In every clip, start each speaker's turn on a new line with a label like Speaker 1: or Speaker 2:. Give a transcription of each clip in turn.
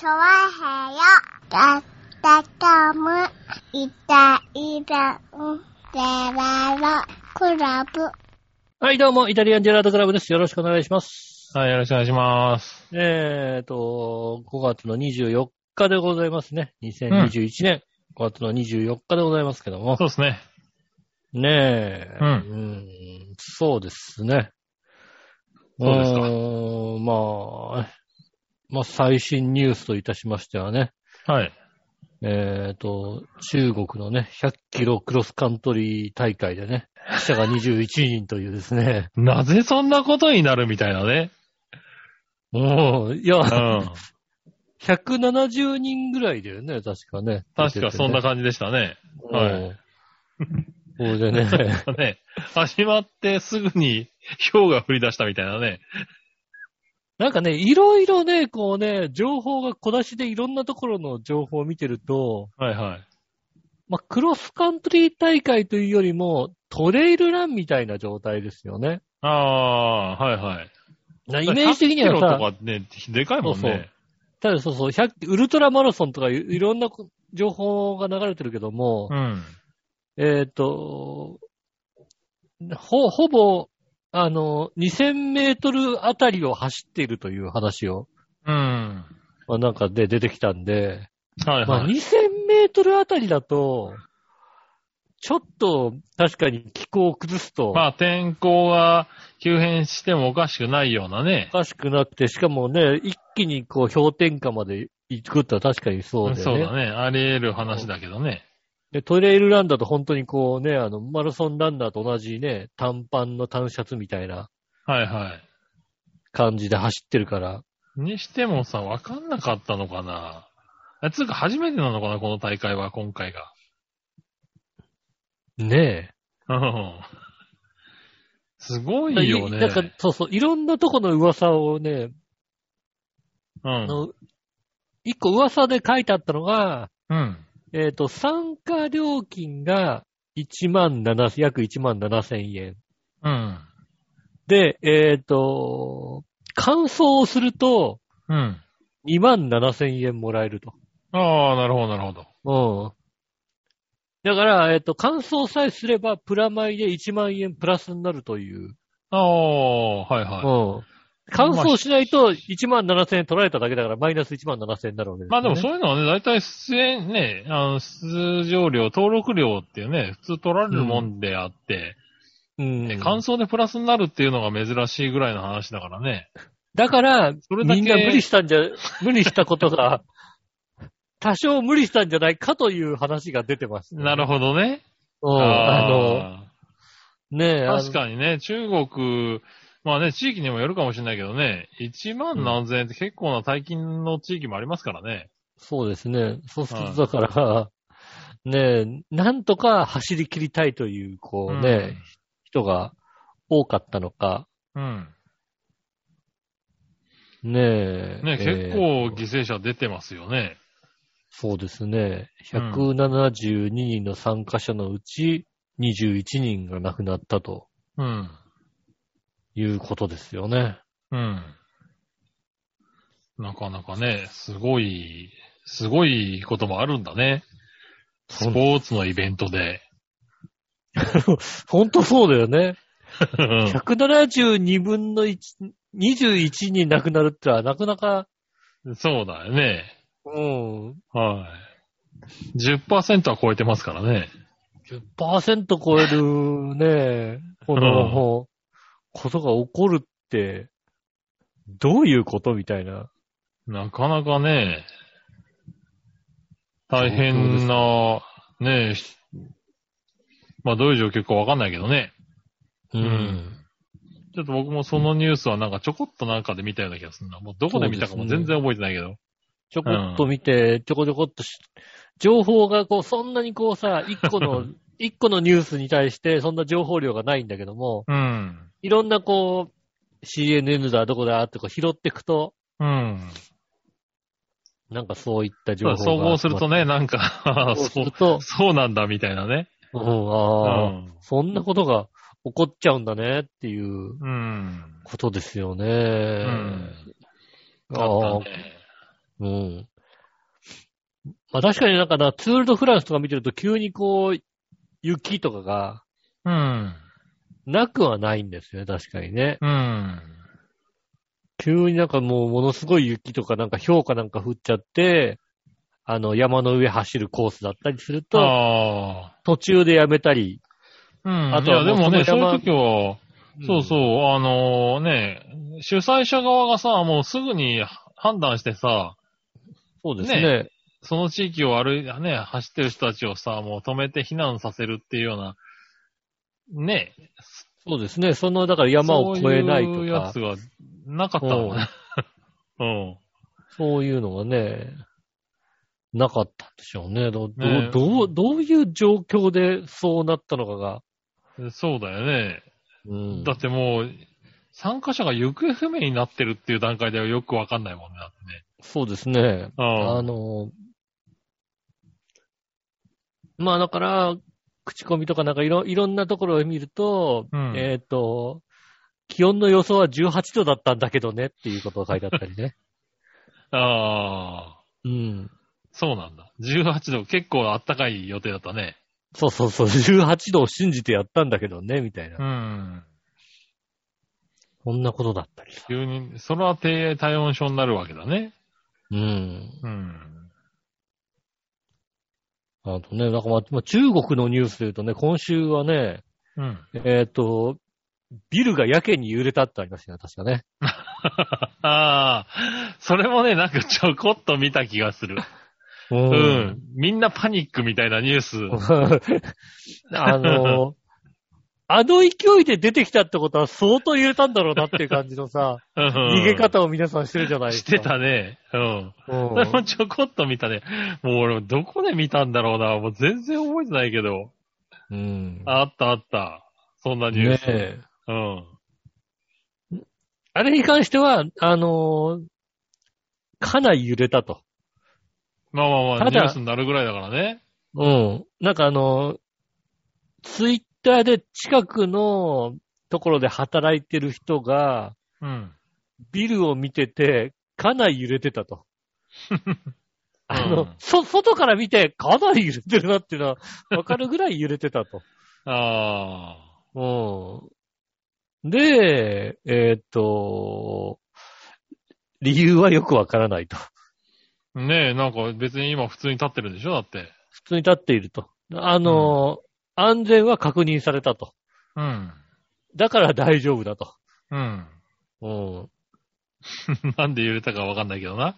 Speaker 1: チョワヘヨだったかむいたいたんでららクラブ
Speaker 2: はい、どうも、イタリアンジェラートクラブです。よろしくお願いします。
Speaker 3: はい、よろしくお願いします。
Speaker 2: えーと、5月の24日でございますね。2021年、5月の24日でございますけども。
Speaker 3: そうですね。
Speaker 2: ねえ。
Speaker 3: うん
Speaker 2: んそうですね。
Speaker 3: そうですか
Speaker 2: ーんまあ、まあ、最新ニュースといたしましてはね。
Speaker 3: はい。
Speaker 2: えーと、中国のね、100キロクロスカントリー大会でね、記者が21人というですね。
Speaker 3: なぜそんなことになるみたいなね。
Speaker 2: もう、いや、
Speaker 3: うん。
Speaker 2: 170人ぐらいだよね、確かね。
Speaker 3: 確かそんな感じでしたね。はい
Speaker 2: い。それでね、
Speaker 3: ね。始まってすぐに氷が降り出したみたいなね。
Speaker 2: なんかね、いろいろね、こうね、情報が小出しでいろんなところの情報を見てると、
Speaker 3: はいはい。
Speaker 2: まあ、クロスカントリー大会というよりも、トレイルランみたいな状態ですよね。
Speaker 3: ああ、はいはい。
Speaker 2: なイメージ的には
Speaker 3: 100キロ
Speaker 2: さ、
Speaker 3: とかね、でかいもん
Speaker 2: そうそう
Speaker 3: ね。
Speaker 2: ただそうそう、100ウルトラマラソンとかいいろんな情報が流れてるけども、
Speaker 3: うん。
Speaker 2: えっ、と、ほ、ほぼ、あの、2000メートルあたりを走っているという話を、
Speaker 3: うん。
Speaker 2: まあ、なんかで出てきたんで、まあ、
Speaker 3: はいはい。
Speaker 2: 2000メートルあたりだと、ちょっと確かに気候を崩すと、
Speaker 3: まあ天候が急変してもおかしくないようなね
Speaker 2: お。かしくなって、しかもね、一気にこう氷点下まで行くってのは確かにそうだよね。
Speaker 3: そうだね。あり得る話だけどね。
Speaker 2: で、トレイルランだと本当にこうね、あの、マラソンランナーと同じね、短パンの短シャツみたいな
Speaker 3: はいはい。
Speaker 2: 感じで走ってるから、
Speaker 3: にしてもさ、わかんなかったのかな。あつうか初めてなのかな、この大会は、今回が。
Speaker 2: ね
Speaker 3: うん。すご
Speaker 2: え。
Speaker 3: いよね。
Speaker 2: なんか、そうそう、いろんなとこの噂をね、
Speaker 3: うん。
Speaker 2: あの、一個噂で書いてあったのが、
Speaker 3: うん。
Speaker 2: えっ、と、参加料金が1万7、約1万7千円。
Speaker 3: うん。
Speaker 2: で、えっ、と、乾燥をすると
Speaker 3: うん。
Speaker 2: 2万7千円もらえると。
Speaker 3: ああ、なるほど、なるほど。
Speaker 2: うん。だから、えっ、と、乾燥さえすれば、プラマイで1万円プラスになるという。
Speaker 3: ああ、はいは
Speaker 2: うん。乾燥しないと1万7千円取られただけだから、マイナス1万7千円になるわけで
Speaker 3: い。
Speaker 2: す、
Speaker 3: まあでもそういうのはね、大体出演ね、あの、出場料、登録料っていうね、普通取られるもんであって、
Speaker 2: うん
Speaker 3: ね。乾燥でプラスになるっていうのが珍しいぐらいの話だからね。
Speaker 2: だから、
Speaker 3: それだけ
Speaker 2: みんな無理したんじゃ、無理したことが、多少無理したんじゃないかという話が出てます、
Speaker 3: なるほどね。
Speaker 2: ど。うん。あの、
Speaker 3: あ
Speaker 2: ねえ、
Speaker 3: ー確
Speaker 2: に。
Speaker 3: かにね、中国、まあね、地域にもよるかもしれないけどね、1万何千円って結構な大金の地域もありますからね。
Speaker 2: そうですね。そうする
Speaker 3: はい
Speaker 2: と、だから、ねえ、なんとか走り切りたいという、こうね、人が多かったのか、
Speaker 3: うん。
Speaker 2: ねえ。
Speaker 3: ね、
Speaker 2: え
Speaker 3: 結
Speaker 2: ー
Speaker 3: 構犠牲者出てますよね。
Speaker 2: そうですね。
Speaker 3: うん
Speaker 2: 172人の参加者のうち21人が亡くなったと
Speaker 3: うん。
Speaker 2: いうことですよね。
Speaker 3: うん。なかなかね、すごい、すごいこともあるんだね。スポーツのイベントで。
Speaker 2: ほんとそうだよね。
Speaker 3: うん
Speaker 2: 172分の1、21人亡くなるってのはなかなか、
Speaker 3: そうだよね。
Speaker 2: うん、
Speaker 3: はい。10%は超えてますからね。
Speaker 2: 10%超えるね、この、ことが起こるって、どういうことみたいな。
Speaker 3: なかなかね、大変な、ねまあどういう状況かわかんないけどね。
Speaker 2: うん。
Speaker 3: ちょっと僕もそのニュースはなんかちょこっとなんかで見たような気がするな。もうどこで見たかも全然覚えてないけど。
Speaker 2: ちょこっと見て、ちょこちょこっとし、情報がこう、そんなにこうさ、一個の、一個のニュースに対してそんな情報量がないんだけども、
Speaker 3: うん。
Speaker 2: いろんなこう、CNN だ、どこだってこう拾っていくと、
Speaker 3: うん。
Speaker 2: なんかそういった情報が。
Speaker 3: 総合するとね、なんか、
Speaker 2: そうす
Speaker 3: そうそうなんだみたいなね。
Speaker 2: うん、
Speaker 3: う
Speaker 2: ああ、
Speaker 3: ん。
Speaker 2: そんなことが起こっちゃうんだねっていう
Speaker 3: うん。
Speaker 2: ことですよね。
Speaker 3: うん。
Speaker 2: ああ
Speaker 3: ね。
Speaker 2: うん。まあ確かになんかな、ツールドフランスとか見てると急にこう、雪とかが
Speaker 3: うん。
Speaker 2: なくはないんですよね、確かにね。
Speaker 3: うん。
Speaker 2: 急になんかもうものすごい雪とかなんか氷かなんか降っちゃって、あの山の上走るコースだったりすると、
Speaker 3: あ
Speaker 2: 途中でやめたり。
Speaker 3: あ。うん。
Speaker 2: あとは
Speaker 3: でもね、
Speaker 2: そ
Speaker 3: ういう時は、そうそう、あのね、主催者側がさ、もうすぐに判断してさ、
Speaker 2: そうですね。
Speaker 3: その地域を歩い、ね、走ってる人たちをさ、もう止めて避難させるっていうような、ね、
Speaker 2: そうですね。その、だから山を越えない
Speaker 3: そういう
Speaker 2: とか
Speaker 3: やつ、がなかったもんね。うん。
Speaker 2: そういうのがね、なかったんでしょうね。どど
Speaker 3: ねえ
Speaker 2: どう、どういう状況でそうなったのかが。
Speaker 3: そうだよね。
Speaker 2: うん
Speaker 3: だってもう、参加者が行方不明になってるっていう段階ではよくわかんないもんね。だってね
Speaker 2: そうですね。
Speaker 3: うん
Speaker 2: あの、まあだから、口コミとかなんかいろいろんなところを見ると、
Speaker 3: うん
Speaker 2: えっ、と、気温の予想は18度だったんだけどねっていうことが書いてあったりね。
Speaker 3: ああ、
Speaker 2: うん。
Speaker 3: そうなんだ。18度、結構あったかい予定だったね。
Speaker 2: そうそうそう、18度を信じてやったんだけどね、みたいな。
Speaker 3: うん。
Speaker 2: こんなことだったりさ。
Speaker 3: 急に、それは低体温症になるわけだね。
Speaker 2: うん。
Speaker 3: うん。
Speaker 2: あとね、なんかまあ、まあ中国のニュースで言うとね、今週はね、
Speaker 3: うん。
Speaker 2: えっ、と、ビルがやけに揺れたってありましたね、確かね。
Speaker 3: ああ、それもね、なんかちょこっと見た気がする。
Speaker 2: う
Speaker 3: うん。。みんなパニックみたいなニュース。
Speaker 2: あの、あの勢いで出てきたってことは相当揺れたんだろうなっていう感じのさ、逃
Speaker 3: 逃
Speaker 2: げ方を皆さんしてるじゃないですか。
Speaker 3: してたね。うん。
Speaker 2: うん
Speaker 3: もちょこっと見たね。もう俺、どこで見たんだろうな。もう全然覚えてないけど。
Speaker 2: うん。
Speaker 3: あったあった。そんなニュース。
Speaker 2: ねえ。
Speaker 3: うん。
Speaker 2: あれに関しては、あのーかなり揺れたと。
Speaker 3: まあまあまあ、ニュースになるぐらいだからね。
Speaker 2: うん。なんかあのーツイッターで近くのところで働いてる人が、
Speaker 3: うん。
Speaker 2: ビルを見てて、かなり揺れてたと。あの、
Speaker 3: うん
Speaker 2: そ、外から見て、かなり揺れてるなっていうのは、わかるぐらい揺れてたと。
Speaker 3: あ
Speaker 2: うん。で、えーっと、理由はよくわからないと。
Speaker 3: あ。ねえ、なんか別に今普通に立ってるんでしょだって。
Speaker 2: 普通に立っていると。あの、安全は確認されたと。
Speaker 3: うん。
Speaker 2: だから大丈夫だと。
Speaker 3: うん。
Speaker 2: うん。
Speaker 3: なんで揺れたかわかんないけどな。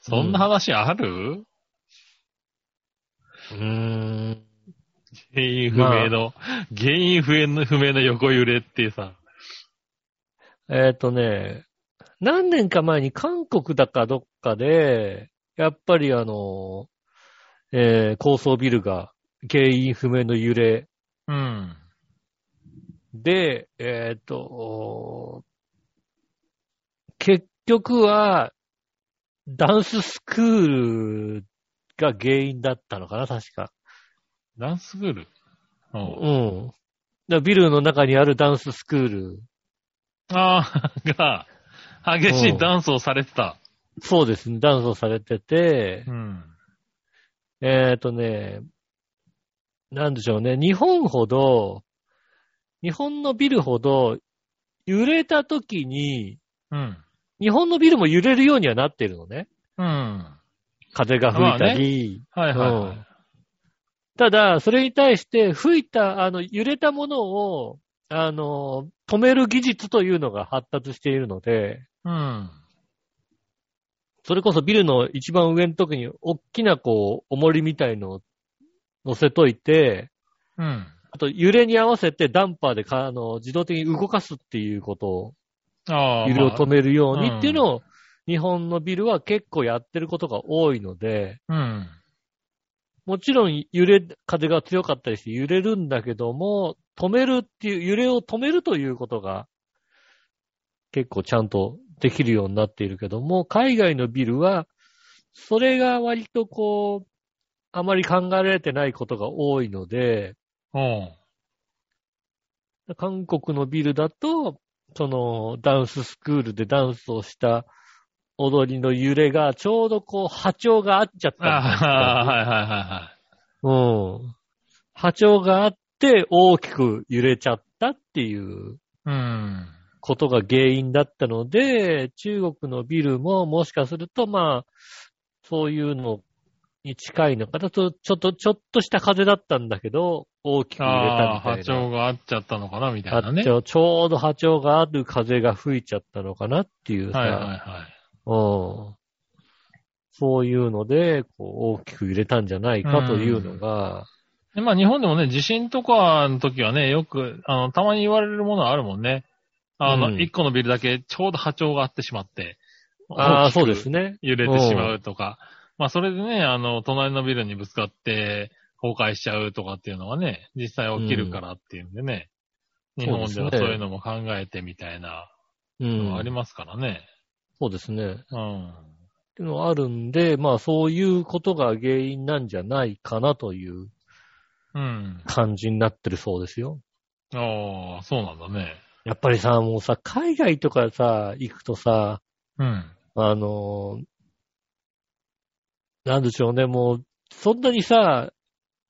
Speaker 3: そんな話ある、
Speaker 2: うーん。
Speaker 3: 原因不明の、原因不明の不明の横揺れってさ。
Speaker 2: えーっとね、何年か前に韓国だかどっかで、やっぱりあの、えー高層ビルが原因不明の揺れ
Speaker 3: うん。
Speaker 2: で、えーっと、結局は、ダンススクールが原因だったのかな、確か。
Speaker 3: ダンススクール？うん。
Speaker 2: うん。ビルの中にあるダンススクール。
Speaker 3: ああ、が、激しいダンスをされてた。
Speaker 2: そうですね、ダンスをされてて
Speaker 3: う、ん。
Speaker 2: えーっとね、なんでしょうね、日本ほど、日本のビルほど、揺れた時に、
Speaker 3: うん。
Speaker 2: 日本のビルも揺れるようにはなっているのね。
Speaker 3: うん。
Speaker 2: 風が吹いたり、
Speaker 3: はいはいはい。
Speaker 2: ただ、それに対して吹いた、あの、揺れたものを、あの、止める技術というのが発達しているので、
Speaker 3: うん。
Speaker 2: それこそビルの一番上の時に大きなこう、重りみたいのを乗せといて、
Speaker 3: うん。
Speaker 2: あと揺れに合わせてダンパーでかあの自動的に動かすっていうことを、
Speaker 3: ああ。
Speaker 2: 揺れを止めるように
Speaker 3: まあ
Speaker 2: っていうのを、日本のビルは結構やってることが多いので、
Speaker 3: うん。
Speaker 2: もちろん揺れ、風が強かったりして揺れるんだけども、止めるっていう、揺れを止めるということが結構ちゃんとできるようになっているけども、海外のビルは、それが割とこう、あまり考えられてないことが多いので、
Speaker 3: うん。
Speaker 2: 韓国のビルだと、そのダンススクールでダンスをした踊りの揺れがちょうどこう波長が合っちゃった
Speaker 3: はいはいはいはい。
Speaker 2: うん。波長があって大きく揺れちゃったっていう
Speaker 3: うん。
Speaker 2: ことが原因だったので、中国のビルももしかするとまあ、そういうのに近いのかなと、ちょっと、ちょっとした風だったんだけど、大きく揺れたみたいな。
Speaker 3: 波長が合っちゃったのかな、みたいなね。
Speaker 2: ちょうど波長がある風が吹いちゃったのかなっていうさ、
Speaker 3: はいはいはい。
Speaker 2: うん。そういうので、こう、大きく揺れたんじゃないかというのが、
Speaker 3: で、まあ日本でもね、地震とかの時はね、よく、あの、たまに言われるものはあるもんね。あの、
Speaker 2: うん
Speaker 3: 一、個のビルだけちょうど波長が合ってしまって。
Speaker 2: ああ、そうで
Speaker 3: ね。
Speaker 2: すね。
Speaker 3: 揺れてしまうとか。まあそれでね、あの、隣のビルにぶつかって崩壊しちゃうとかっていうのがね、実際起きるからっていうんでね。日本では
Speaker 2: そう
Speaker 3: いうのも考えてみたいなありますからね。
Speaker 2: そうですね。
Speaker 3: うん。
Speaker 2: っていうのがあるんで、まあそういうことが原因なんじゃないかなという
Speaker 3: うん。
Speaker 2: 感じになってるそうですよ。
Speaker 3: ああ、そうなんだね。
Speaker 2: やっぱりさ、もうさ、海外とかさ、行くとさ、
Speaker 3: うん。
Speaker 2: あのーなんでしょうね、もう、そんなにさ、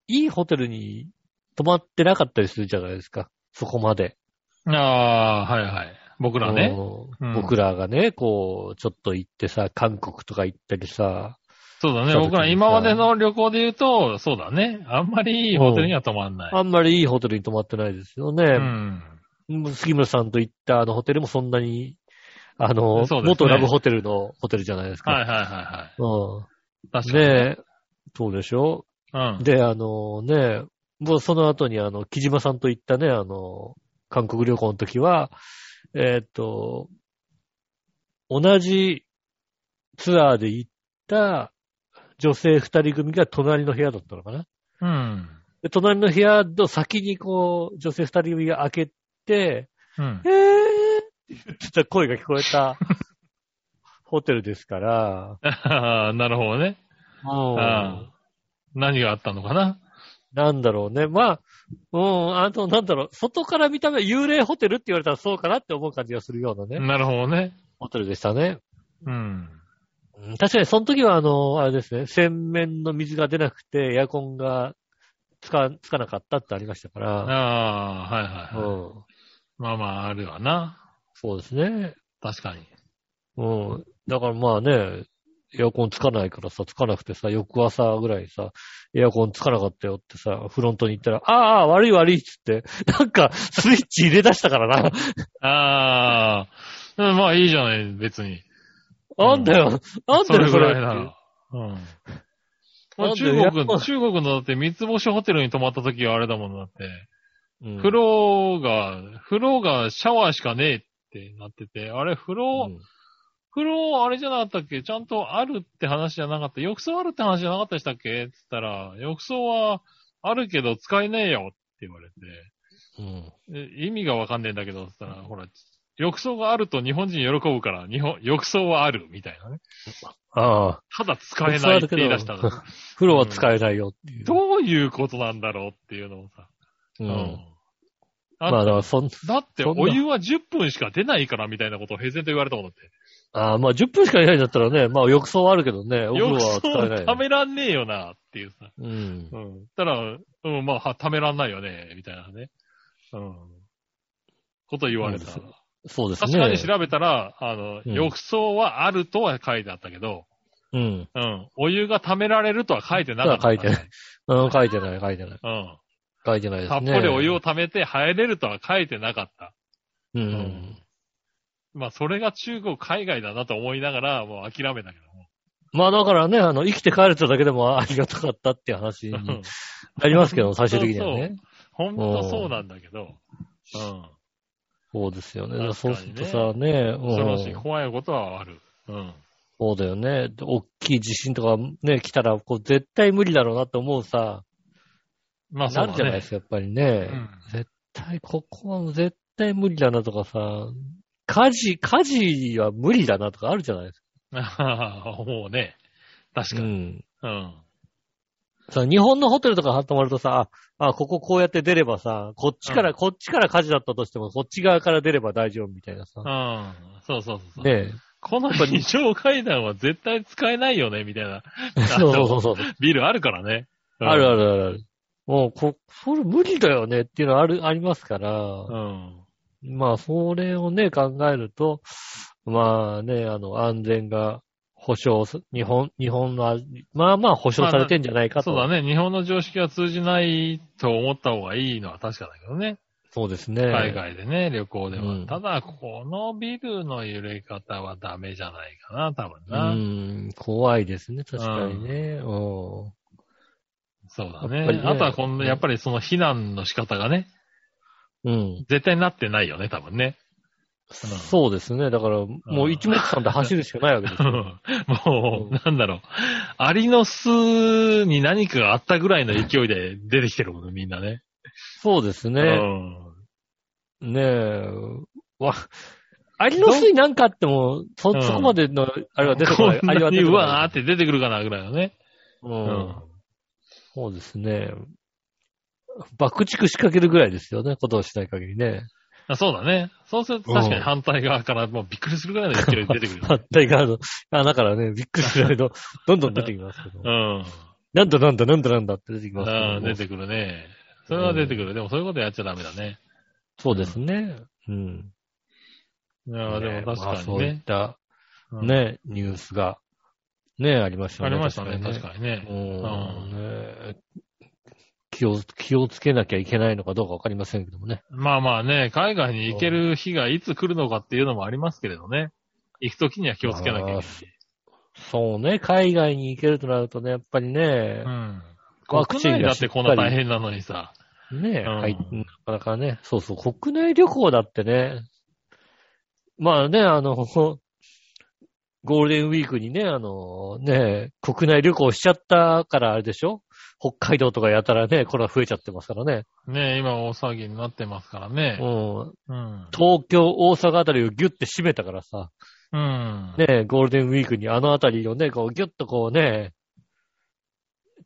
Speaker 2: いいホテルに泊まってなかったりするじゃないですか。そこまで。
Speaker 3: ああ、はいはい。僕らね。
Speaker 2: 僕らがね、こう、ちょっと行ってさ、韓国とか行ったりさ、
Speaker 3: そうだね。僕ら今までの旅行で言うと、そうだね。あんまりいいホテルには泊まんない。
Speaker 2: あんまりいいホテルに泊まってないですよ
Speaker 3: う
Speaker 2: ね。
Speaker 3: ん。
Speaker 2: 杉村さんと行ったあのホテルもそんなに、あの、
Speaker 3: ね
Speaker 2: 元ラブホテルのホテルじゃないですか。
Speaker 3: はいはいはいはい。
Speaker 2: うん。
Speaker 3: 確かに。
Speaker 2: ねえ、そうでしょ？
Speaker 3: うん。
Speaker 2: で、あのね、もうその後にあの、木島さんと行ったね、あの、韓国旅行の時は、えーっと、同じツアーで行った女性二人組が隣の部屋だったのかな？
Speaker 3: うん。
Speaker 2: で隣の部屋の先にこう、女性二人組が開けて、
Speaker 3: うん
Speaker 2: え。ーって言ってた声が聞こえた ホテルですから、
Speaker 3: あ あなるほどね。
Speaker 2: もう
Speaker 3: ああ何があったのかな？
Speaker 2: なんだろうね。まあ、うん、あと、なんだろう、外から見た目幽霊ホテルって言われたらそうかなって思う感じがするようなね、
Speaker 3: なるほどね。
Speaker 2: ホテルでしたね。
Speaker 3: うん。
Speaker 2: うん確かに、その時は、あの、あれですね、洗面の水が出なくて、エアコンがつか、つかなかったってありましたか
Speaker 3: あ
Speaker 2: ら、
Speaker 3: あ、はいはいはい。
Speaker 2: うん、
Speaker 3: まあまあ、あるわな。
Speaker 2: そうですね。
Speaker 3: 確かに。
Speaker 2: うん。だからまあね、エアコンつかないからさ、つかなくてさ、翌朝ぐらいさ、エアコンつかなかったよってさ、フロントに行ったら、ああ、悪い悪いっつって、なんか、スイッチ入れ出したからな。
Speaker 3: ああ、うんまあいいじゃない、別に。
Speaker 2: なんだよ、なん
Speaker 3: それ
Speaker 2: だよ、それ
Speaker 3: ぐらいなら。うん。まあ中国中国のだって三つ星ホテルに泊まった時はあれだもんだって。
Speaker 2: うん
Speaker 3: 風呂が、風呂がシャワーしかねえってなってて、あれ風呂、
Speaker 2: うん
Speaker 3: 風呂あれじゃなかったっけ？ちゃんとあるって話じゃなかった浴槽あるって話じゃなかったでしたっけ？つったら、浴槽はあるけど使えねえよって言われて、
Speaker 2: うん。
Speaker 3: え意味がわかんねえんだけど、つったら、ほら、浴槽があると日本人喜ぶから、日本、浴槽はあるみたいなね。
Speaker 2: ああ、
Speaker 3: ただ使えないって言い出したの。
Speaker 2: 風呂は使えないよっていう。
Speaker 3: どういうことなんだろうっていうのをさ。
Speaker 2: う。
Speaker 3: うん
Speaker 2: まあ、だから、そん、
Speaker 3: だってお湯は10分しか出ないからみたいなことを平然と言われたもんだって。
Speaker 2: ああ、まあ、10分しかいないんだったらね、まあ、浴槽はあるけどね、お風呂
Speaker 3: 浴
Speaker 2: は使えない
Speaker 3: 槽ためらんねえよなっていうさ。
Speaker 2: うん。
Speaker 3: うん。たら、うん、まあ、はためらんないよね、みたいなね。うん。こと言われた。
Speaker 2: そうそうですね。
Speaker 3: 確かに調べたら、あの、
Speaker 2: うん
Speaker 3: 浴槽はあるとは書いてあったけど、
Speaker 2: うん。
Speaker 3: うん。お湯が溜められるとは書いてなかった、
Speaker 2: 書いてない。うん、書いてない、書いてない。
Speaker 3: うん。
Speaker 2: 書いてないです
Speaker 3: たっ
Speaker 2: ね。
Speaker 3: ぷりお湯を溜めて入れるとは書いてなかった。
Speaker 2: うん。
Speaker 3: んまあ、それが中国、海外だなと思いながら、もう諦めたけども。
Speaker 2: まあ、だからね、あの、生きて帰れただけでもありがたかったっていう話に
Speaker 3: うん
Speaker 2: なりますけど、最終的にはね。
Speaker 3: ほんとそうなんだけど、うん。
Speaker 2: そうですよね。
Speaker 3: ね
Speaker 2: そうするとさ、ね、
Speaker 3: 恐ろしい、
Speaker 2: うん
Speaker 3: 怖いことはある。うん。
Speaker 2: そうだよね。で大きい地震とかね、来たら、こう、絶対無理だろうなって思うさ、
Speaker 3: まあ、そうだね。
Speaker 2: なるじゃないですか、やっぱりね。
Speaker 3: うん
Speaker 2: 絶対、ここは絶対無理だなとかさ、火事、火事は無理だなとかあるじゃないですか。
Speaker 3: もうね。確かに。
Speaker 2: うん。
Speaker 3: うん。
Speaker 2: さ、日本のホテルとか泊まるとさ、あ、あこここうやって出ればさ、こっちから、
Speaker 3: うん
Speaker 2: こっちから火事だったとしても、こっち側から出れば大丈夫みたいなさ。
Speaker 3: うん。そうそうそうそう。
Speaker 2: ね
Speaker 3: この二条階段は絶対使えないよね、みたいな。
Speaker 2: そうそうそう。
Speaker 3: ビルあるからね。うん
Speaker 2: あるあるあるある。もう、こ、それ無理だよねっていうのある、ありますから、
Speaker 3: うん。
Speaker 2: まあ、それをね、考えると、まあね、あの、安全が保障す、日本、日本の、まあまあ保障されてんじゃないかと。
Speaker 3: そうだね。日本の常識は通じないと思った方がいいのは確かだけどね。
Speaker 2: そうですね。
Speaker 3: 海外でね、旅行では。
Speaker 2: うん
Speaker 3: ただ、このビルの揺れ方はダメじゃないかな、多分
Speaker 2: う
Speaker 3: な。
Speaker 2: ん、怖いですね、確かにね。うん。
Speaker 3: そうだ
Speaker 2: ね
Speaker 3: ね。あとはこの、やっぱりその避難の仕方がね、
Speaker 2: うん。
Speaker 3: 絶対なってないよね、多分ね。
Speaker 2: そうですね。だから、もう一目散で走るしかないわけですよ。
Speaker 3: もう、なんだろう。アリの巣に何かがあったぐらいの勢いで出てきてるもんね、みんなね。
Speaker 2: そうです
Speaker 3: う
Speaker 2: ね。
Speaker 3: ん。
Speaker 2: ねえ。わ、アリの巣になんかあっても、そ、
Speaker 3: うん
Speaker 2: そこまでの、あれは出てこ
Speaker 3: こ
Speaker 2: ない。アリは出てこない。
Speaker 3: わーって出てくるかな、ぐらいのね。
Speaker 2: う。
Speaker 3: うん
Speaker 2: そうですね。爆竹仕掛けるぐらいですよね、ことをしない限りね。
Speaker 3: あそうだね。そうすると確かに反対側からもうびっくりするぐらいの勢いで出てくるよね。
Speaker 2: 反対側の、あ、だからね、びっくりするけど、どんどん出てきますけど。
Speaker 3: うん。
Speaker 2: なんだなんだなんだなんだって出てきますけど
Speaker 3: ああ、出てくるね。それは出てくる。でもそういうことやっちゃダメだね。
Speaker 2: そうですね。うん。
Speaker 3: いやでも確かに
Speaker 2: まあそういっ
Speaker 3: ね。
Speaker 2: た、
Speaker 3: うん
Speaker 2: ね、ニュースが、ね、ありましたね。
Speaker 3: ありましたね、確
Speaker 2: に
Speaker 3: かにね。
Speaker 2: うんね気を、気をつけなきゃいけないのかどうかわかりませんけどもね。
Speaker 3: まあまあね、海外に行ける日がいつ来るのかっていうのもありますけれどね。行くときには気をつけなきゃいけない。
Speaker 2: そうね、海外に行けるとなるとね、やっぱりね
Speaker 3: う、ん。
Speaker 2: ワクチンが
Speaker 3: 国内だってこんな大変なのにさ。
Speaker 2: ね、
Speaker 3: うん
Speaker 2: はい、なかなかね、そうそう、国内旅行だってね、まあね、あの、ゴールデンウィークにね、あの、ね、国内旅行しちゃったからあれでしょ北海道とかやたらね、これは増えちゃってますからね。
Speaker 3: ね今大騒ぎになってますからね。
Speaker 2: うん。
Speaker 3: うん。
Speaker 2: 東京、大阪あたりをギュッて締めたからさ、
Speaker 3: うん。
Speaker 2: ね、ゴールデンウィークにあのあたりをね、こうギュッとこうね、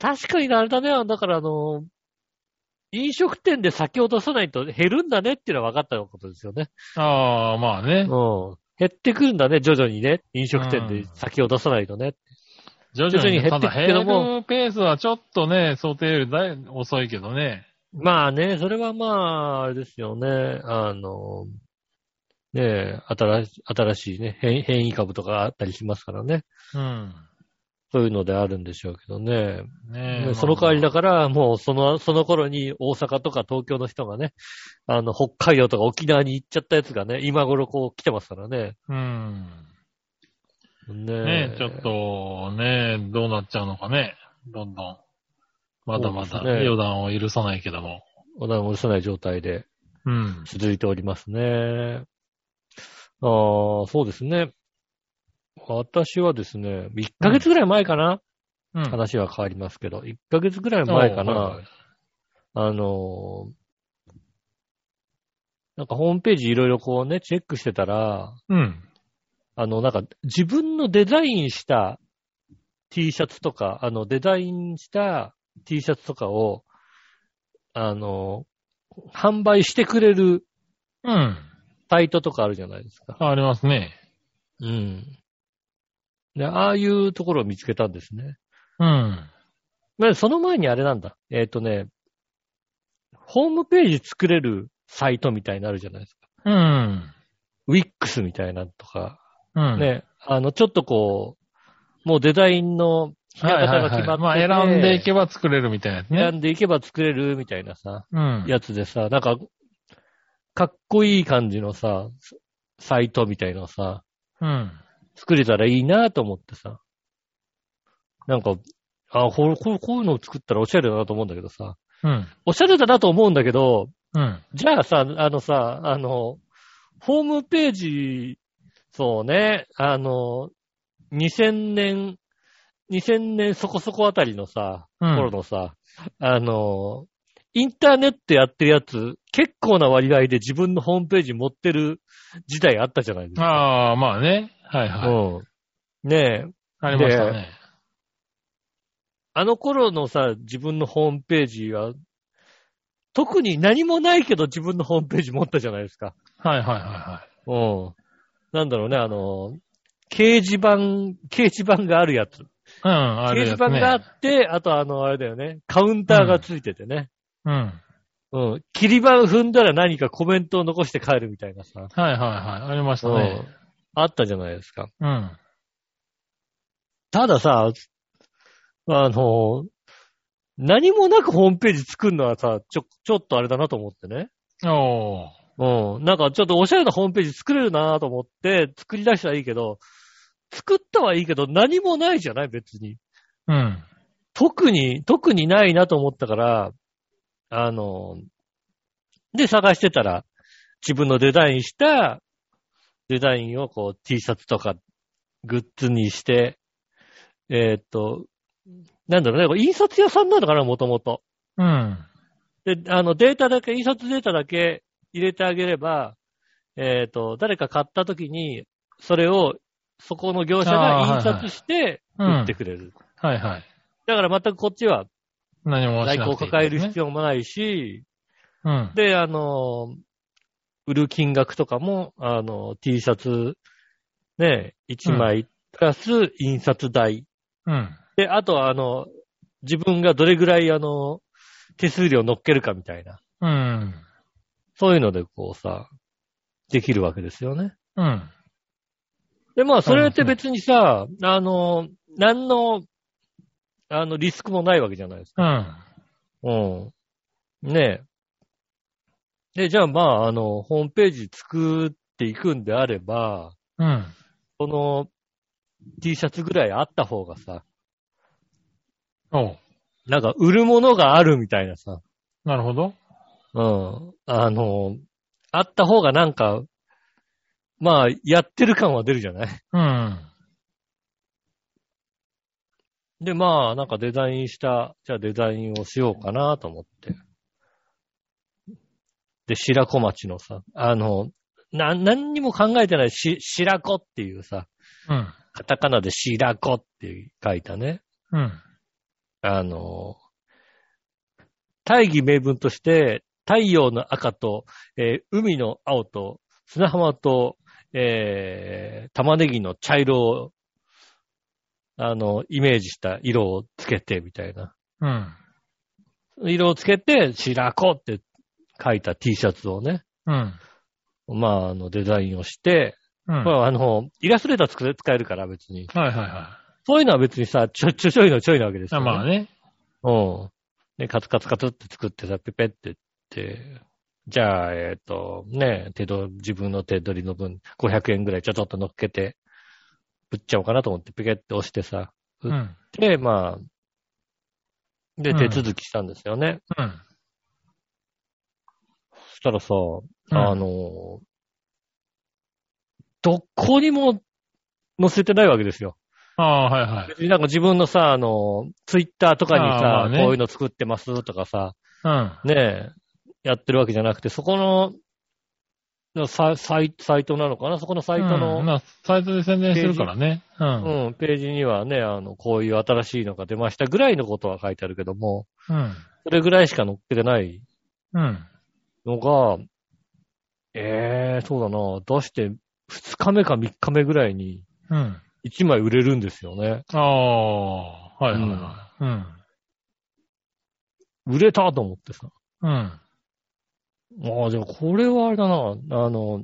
Speaker 2: 確かにあれだね、だからあの、飲食店で酒を出さないと減るんだねっていうのは分かったことですよね。
Speaker 3: ああ、まあね。
Speaker 2: うん。減ってくるんだね、徐々にね。飲食店で酒を出さないとね。
Speaker 3: 徐々に
Speaker 2: 減ってくけども
Speaker 3: 減るペースはちょっとね、想定よりだい遅いけどね。
Speaker 2: まあね、それはまあ、あれですよね。あの、ねえ、新し新しいね変、変異株とかあったりしますからね。
Speaker 3: うん。
Speaker 2: そういうのであるんでしょうけどね。
Speaker 3: ねえ。
Speaker 2: その代わりだ
Speaker 3: か
Speaker 2: から、もうその、その頃に大阪とか東京の人がね、あの、北海道とか沖縄に行っちゃったやつがね、今頃こう来てますからね。
Speaker 3: ら。うん。
Speaker 2: ね
Speaker 3: ねえ、ちょっとね、どうなっちゃうのかね。どんどん。まだまだ予断を許さないけども。
Speaker 2: お団を許さない状態で
Speaker 3: うん。
Speaker 2: 続いておりますね。ああ、そうですね。私はですね、1ヶ月ぐらい前かな、
Speaker 3: うん。
Speaker 2: 話は変わりますけど、1ヶ月ぐらい前かな、
Speaker 3: はいはい
Speaker 2: あのーなんかホームページいろいろこうね、チェックしてたら、
Speaker 3: うん。
Speaker 2: あの、なんか自分のデザインした T シャツとか、あの、デザインした T シャツとかを、あの、販売してくれる
Speaker 3: うん。
Speaker 2: サイトとかあるじゃないですか。
Speaker 3: ありますね。
Speaker 2: うん。で、ああいうところを見つけたんですね。
Speaker 3: うん。
Speaker 2: まあその前にあれなんだ。えっ、とね、ホームページ作れるサイトみたいになるじゃないですか。
Speaker 3: うん。
Speaker 2: ウィックスみたいなのとか、
Speaker 3: うん。
Speaker 2: ね、あの、ちょっとこう、もうデザインの決め
Speaker 3: はい
Speaker 2: 方が決まってて、
Speaker 3: はいはい。まあ選んでいけば作れるみたいなやつね。
Speaker 2: 選んでいけば作れるみたいなさ、
Speaker 3: うん。
Speaker 2: やつでさ、なんか、かっこいい感じのさ、サイトみたいなのさ、
Speaker 3: うん。
Speaker 2: 作れたらいいなと思ってさ。なんか、あ、こういうのを作ったらおしゃれだなと思うんだけどさ。
Speaker 3: うん。
Speaker 2: おしゃれだなと思うんだけど、
Speaker 3: うん。
Speaker 2: じゃあさ、あのさ、あの、ホームページ、そうね、あの、2000年、2000年そこそこあたりのさ、
Speaker 3: うん
Speaker 2: 頃のさ、あの、インターネットやってるやつ、結構な割合で自分のホームページ持ってる時代あったじゃないですか。
Speaker 3: ああ、まあね。はいはい。
Speaker 2: うん。ねえ、
Speaker 3: ありましたね。
Speaker 2: あの頃のさ、自分のホームページは、特に何もないけど自分のホームページ持ったじゃないですか。
Speaker 3: はいはいはいはい。
Speaker 2: うん。なんだろうね、あの、掲示板、掲示板があるやつ。
Speaker 3: うん、あ
Speaker 2: 掲
Speaker 3: るやつね。
Speaker 2: 示板があって、あとあの、あれだよね、カウンターがついててね。
Speaker 3: うん。
Speaker 2: うん。切り板踏んだら何かコメントを残して帰るみたいなさ。
Speaker 3: はいはいはい。ありました
Speaker 2: うん
Speaker 3: ね。。
Speaker 2: あったじゃないですか。
Speaker 3: うん。
Speaker 2: たださ、あの、何もなくホームページ作るのはさ、ちょ、ちょっとあれだなと思ってね。
Speaker 3: おー。
Speaker 2: うん。なんかちょっとおしゃれなホームページ作れるなと思って作り出したらいいけど、作ったはいいけど何もないじゃない別に。
Speaker 3: うん。
Speaker 2: 特に、特にないなと思ったから、あの、で探してたら、自分のデザインしたデザインをこう T シャツとかグッズにして、えーっと、なんだろうね、印刷屋さんなのかな、もともと。
Speaker 3: うん。
Speaker 2: で、あの、データだけ、印刷データだけ入れてあげれば、えっ、と、誰か買った時に、それを、そこの業者が印刷して、
Speaker 3: うん
Speaker 2: 売ってくれる。
Speaker 3: はいはい。
Speaker 2: だから全くこっちは
Speaker 3: 何もし
Speaker 2: 在庫を
Speaker 3: なくていい、
Speaker 2: 抱える必要もないし、
Speaker 3: 要。
Speaker 2: で、あの、売る金額とかも、あの、T シャツ、ね、1枚プラス印刷代。
Speaker 3: うん。うん。
Speaker 2: で、あとは、あの、自分がどれぐらい、あの、手数料乗っけるかみたいな。
Speaker 3: うん。
Speaker 2: そういうので、こうさ、できるわけですよね。
Speaker 3: うん。
Speaker 2: で、まあ、それって別にさ、あの、何の、あの、リスクもないわけじゃないですか。
Speaker 3: うん。
Speaker 2: うん。ねえ。で、じゃあまあ、あの、ホームページ作っていくんであれば、
Speaker 3: うん。
Speaker 2: この T シャツぐらいあった方がさ、
Speaker 3: おう。
Speaker 2: なんか売るものがあるみたいなさ、
Speaker 3: なるほど。
Speaker 2: うん。あの、あった方がなんか、まあ、やってる感は出るじゃない？
Speaker 3: うん。
Speaker 2: で、まあ、なんかデザインした、じゃあデザインをしようかなと思って。で、白子町のさ、あの、な、何にも考えてないし、白子っていうさ、
Speaker 3: うん。
Speaker 2: カタカナで白子って書いたね。
Speaker 3: うん。
Speaker 2: あの、大義名分として、太陽の赤と、えー海の青と、砂浜と、えー玉ねぎの茶色を、あの、イメージした色をつけて、みたいな。
Speaker 3: うん。
Speaker 2: 色をつけて、白子って書いた T シャツをね、
Speaker 3: うん。
Speaker 2: まあ、あの、デザインをして、
Speaker 3: うん。
Speaker 2: まあ、あの、イラストレーター使えるから、別に。
Speaker 3: はいはいは
Speaker 2: そういうのは別にさ、ちょ、ちょ、ちょいのちょいなわけです
Speaker 3: い。
Speaker 2: よ、
Speaker 3: まあね。
Speaker 2: うん。で、カツカツカツって作ってさ、ペペって、じゃあ、えっ、と、ね、手取り、自分の手取りの分、500円ぐらいちょちょっと乗っけて、売っちゃおうかなと思って、ペケって押してさ、うん
Speaker 3: うん。
Speaker 2: で、まあ、で、
Speaker 3: うん
Speaker 2: 手続きしたんですよね。
Speaker 3: うん。
Speaker 2: そしたらさ、あの、どこにも載せてないわけですよ。
Speaker 3: ああ、はいはい。
Speaker 2: 別になんか自分のさ、あの、ツイッターとかにさ、
Speaker 3: ね
Speaker 2: こういうの作ってますとかさ、
Speaker 3: うん。
Speaker 2: ねえ、やってるわけじゃなくて、そこの、ササイサイトなのかな？そこのサイト
Speaker 3: うん
Speaker 2: の、
Speaker 3: まあ、サイトで宣伝するからね。うん。
Speaker 2: うん、ページにはね、あの、こういう新しいのが出ましたぐらいのことは書いてあるけども、
Speaker 3: うん。
Speaker 2: それぐらいしか載っけてない
Speaker 3: うん。
Speaker 2: のが、ええそうだな、出して2日目か3日目ぐらいに
Speaker 3: うん。
Speaker 2: 1枚売れるんですよね。
Speaker 3: ああ、はいはいはい。うん。
Speaker 2: 売れたと思ってさ。
Speaker 3: うん。
Speaker 2: ああ、じゃあこれはあれだな、あの、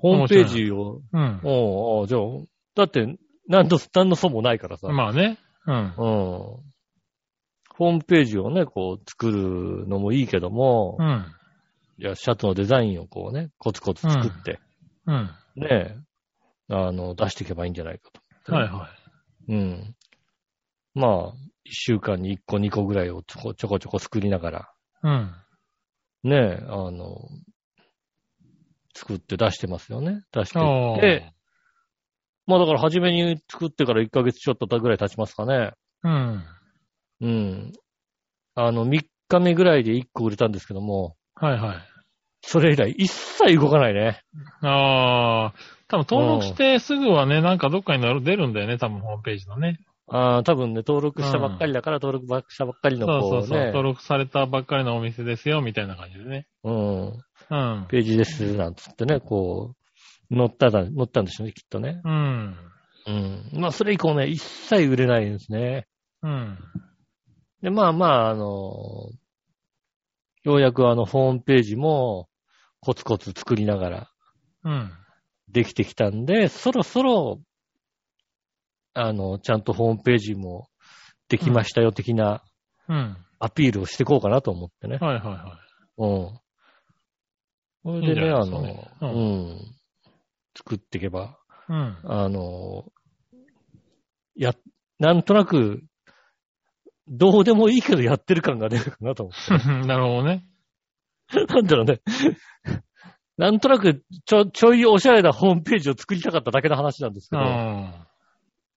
Speaker 2: ホームページを、
Speaker 3: うん。
Speaker 2: おうああ、じゃあ、だって、なんと、なんのそもないからさ。
Speaker 3: まあね。うん。
Speaker 2: うん。ホームページをね、こう作るのもいいけども、
Speaker 3: うん。
Speaker 2: じゃあシャツのデザインをこうね、コツコツ作って、
Speaker 3: うん。
Speaker 2: ね、あの、出していけばいいんじゃないかと。
Speaker 3: はいはい。
Speaker 2: うん。まあ、一週間に一個二個ぐらいをちょこちょこちょこ作りながら、
Speaker 3: うん。
Speaker 2: ね、あの、作って出してますよね。出して。で、まあだから初めに作ってから1ヶ月ちょっとぐらい経ちますかね。
Speaker 3: うん。
Speaker 2: うん。あの、3日目ぐらいで1個売れたんですけども、
Speaker 3: はいはい。
Speaker 2: それ以来一切動かないね。
Speaker 3: ああ、多分登録してすぐはね、なんかどっかに出るんだよね、多分ホームページのね。
Speaker 2: ああ、多分ね、登録したばっかりだから、登録したばっかりの
Speaker 3: そうそうそう、登録されたばっかりのお店ですよ、みたいな感じでね。
Speaker 2: うん、
Speaker 3: うん。
Speaker 2: ページです、なんつってね、こ乗っただ、乗ったんでしょうね、きっとね。
Speaker 3: うん。
Speaker 2: うん。まあ、それ以降ね、一切売れないんですね。
Speaker 3: うん。
Speaker 2: で、まあまあ、あの、ようやくあの、ホームページも、コツコツ作りながら
Speaker 3: うん。
Speaker 2: できてきたんで、そろそろ、あの、ちゃんとホームページもできましたよ、的な
Speaker 3: うん。
Speaker 2: アピールをしていこうかなと思ってね。
Speaker 3: はいはいは
Speaker 2: うん。それでね、あ
Speaker 3: ないですかね
Speaker 2: の、
Speaker 3: う
Speaker 2: うん。作っていけば、
Speaker 3: い。うん。
Speaker 2: あの、や、なんとなく、どうでもいいけどやってる感が出るかなと思って。
Speaker 3: なるほどね。
Speaker 2: なんだろうね。なんとなく、ちょ、ちょいおしゃれなホームページを作りたかっただけの話なんですけど。
Speaker 3: うん。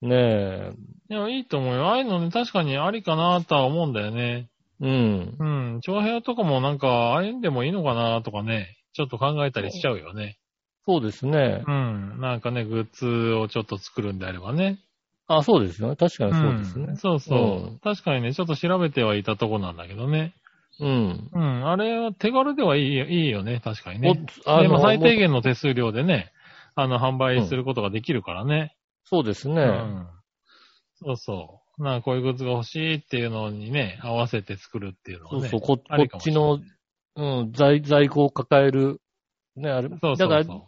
Speaker 2: ねえ。
Speaker 3: いや、いいと思うよ。ああいうのね、確かにありかなとは思うんだよね。
Speaker 2: うん。
Speaker 3: うん。長編とかもなんか、ああいうんでもいいのかなとかね、ちょっと考えたりしちゃうよね。
Speaker 2: そうですね。
Speaker 3: うん。なんかね、グッズをちょっと作るんであればね。
Speaker 2: あ、そうですよね。確かにそうですね
Speaker 3: ん。そうそう、
Speaker 2: うん
Speaker 3: 確かにね、ちょっと調べてはいたとこなんだけどね。
Speaker 2: うん。
Speaker 3: うん。あれは手軽ではいいよいいよね。確かにね。
Speaker 2: お
Speaker 3: でも最低
Speaker 2: も
Speaker 3: 限の手数料でね、あの、販売することができるからね。
Speaker 2: そうですね。
Speaker 3: うん。そうそう。なこういうグッズが欲しいっていうのにね、合わせて作るっていうのはね。
Speaker 2: そうそう、ここっちの、うん、在、在庫を抱える。ね、あれ。
Speaker 3: そうそう
Speaker 2: だから、
Speaker 3: そう。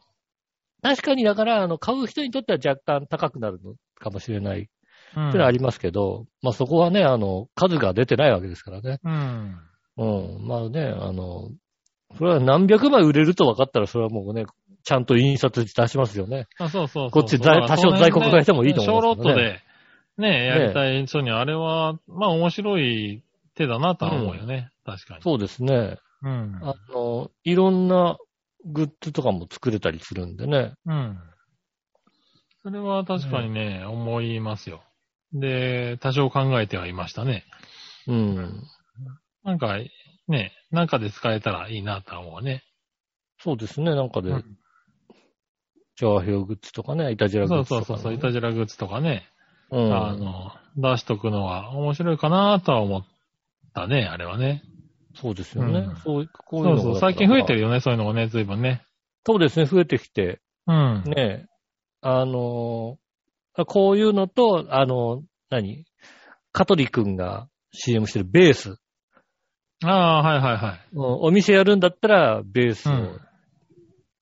Speaker 2: 確かにだから、あの、買う人にとっては若干高くなるのかもしれない。っていうのはありますけど、まあそこはね、あの、数が出てないわけですからね。
Speaker 3: うん。
Speaker 2: うん。まあね、あの、それは何百枚売れると分かったら、それはもうね、ちゃんと印刷して出しますよね。
Speaker 3: あそうそうそう
Speaker 2: こっち在多少在庫抱えてもいいと思うんですけどね
Speaker 3: 小ロットで、ね、やりたい人にはあれは、まあ面白い手だなとは思うよね。確かに。
Speaker 2: そうですね。
Speaker 3: うん。
Speaker 2: あの、いろんなグッズとかも作れたりするんでね。
Speaker 3: うん。それは確かにね、思いますよ。で、多少考えてはいましたね。
Speaker 2: うん。
Speaker 3: なんか、ね、なんかで使えたらいいなとは思うね。
Speaker 2: そうですね。なんかで、
Speaker 3: うん
Speaker 2: ジャワヘオグッズとかね、イタジラグッズとか、ね。
Speaker 3: そうそうそう、イタジラグッズとかね、
Speaker 2: うん。
Speaker 3: あの、出しとくのは面白いかなとは思ったね、あれはね。
Speaker 2: そうですよね。
Speaker 3: うん
Speaker 2: そう、こういうのが
Speaker 3: そうそう、最近増えてる
Speaker 2: よ。
Speaker 3: よね、そういうのがね、随分ね。
Speaker 2: そうですね。増えてきて、
Speaker 3: うん。
Speaker 2: ね、あのーこういうのと、あの、何？カトリ君が CM してるベース。
Speaker 3: ああ、はいはいはい。
Speaker 2: うんお店やるんだったら、ベースを、
Speaker 3: うん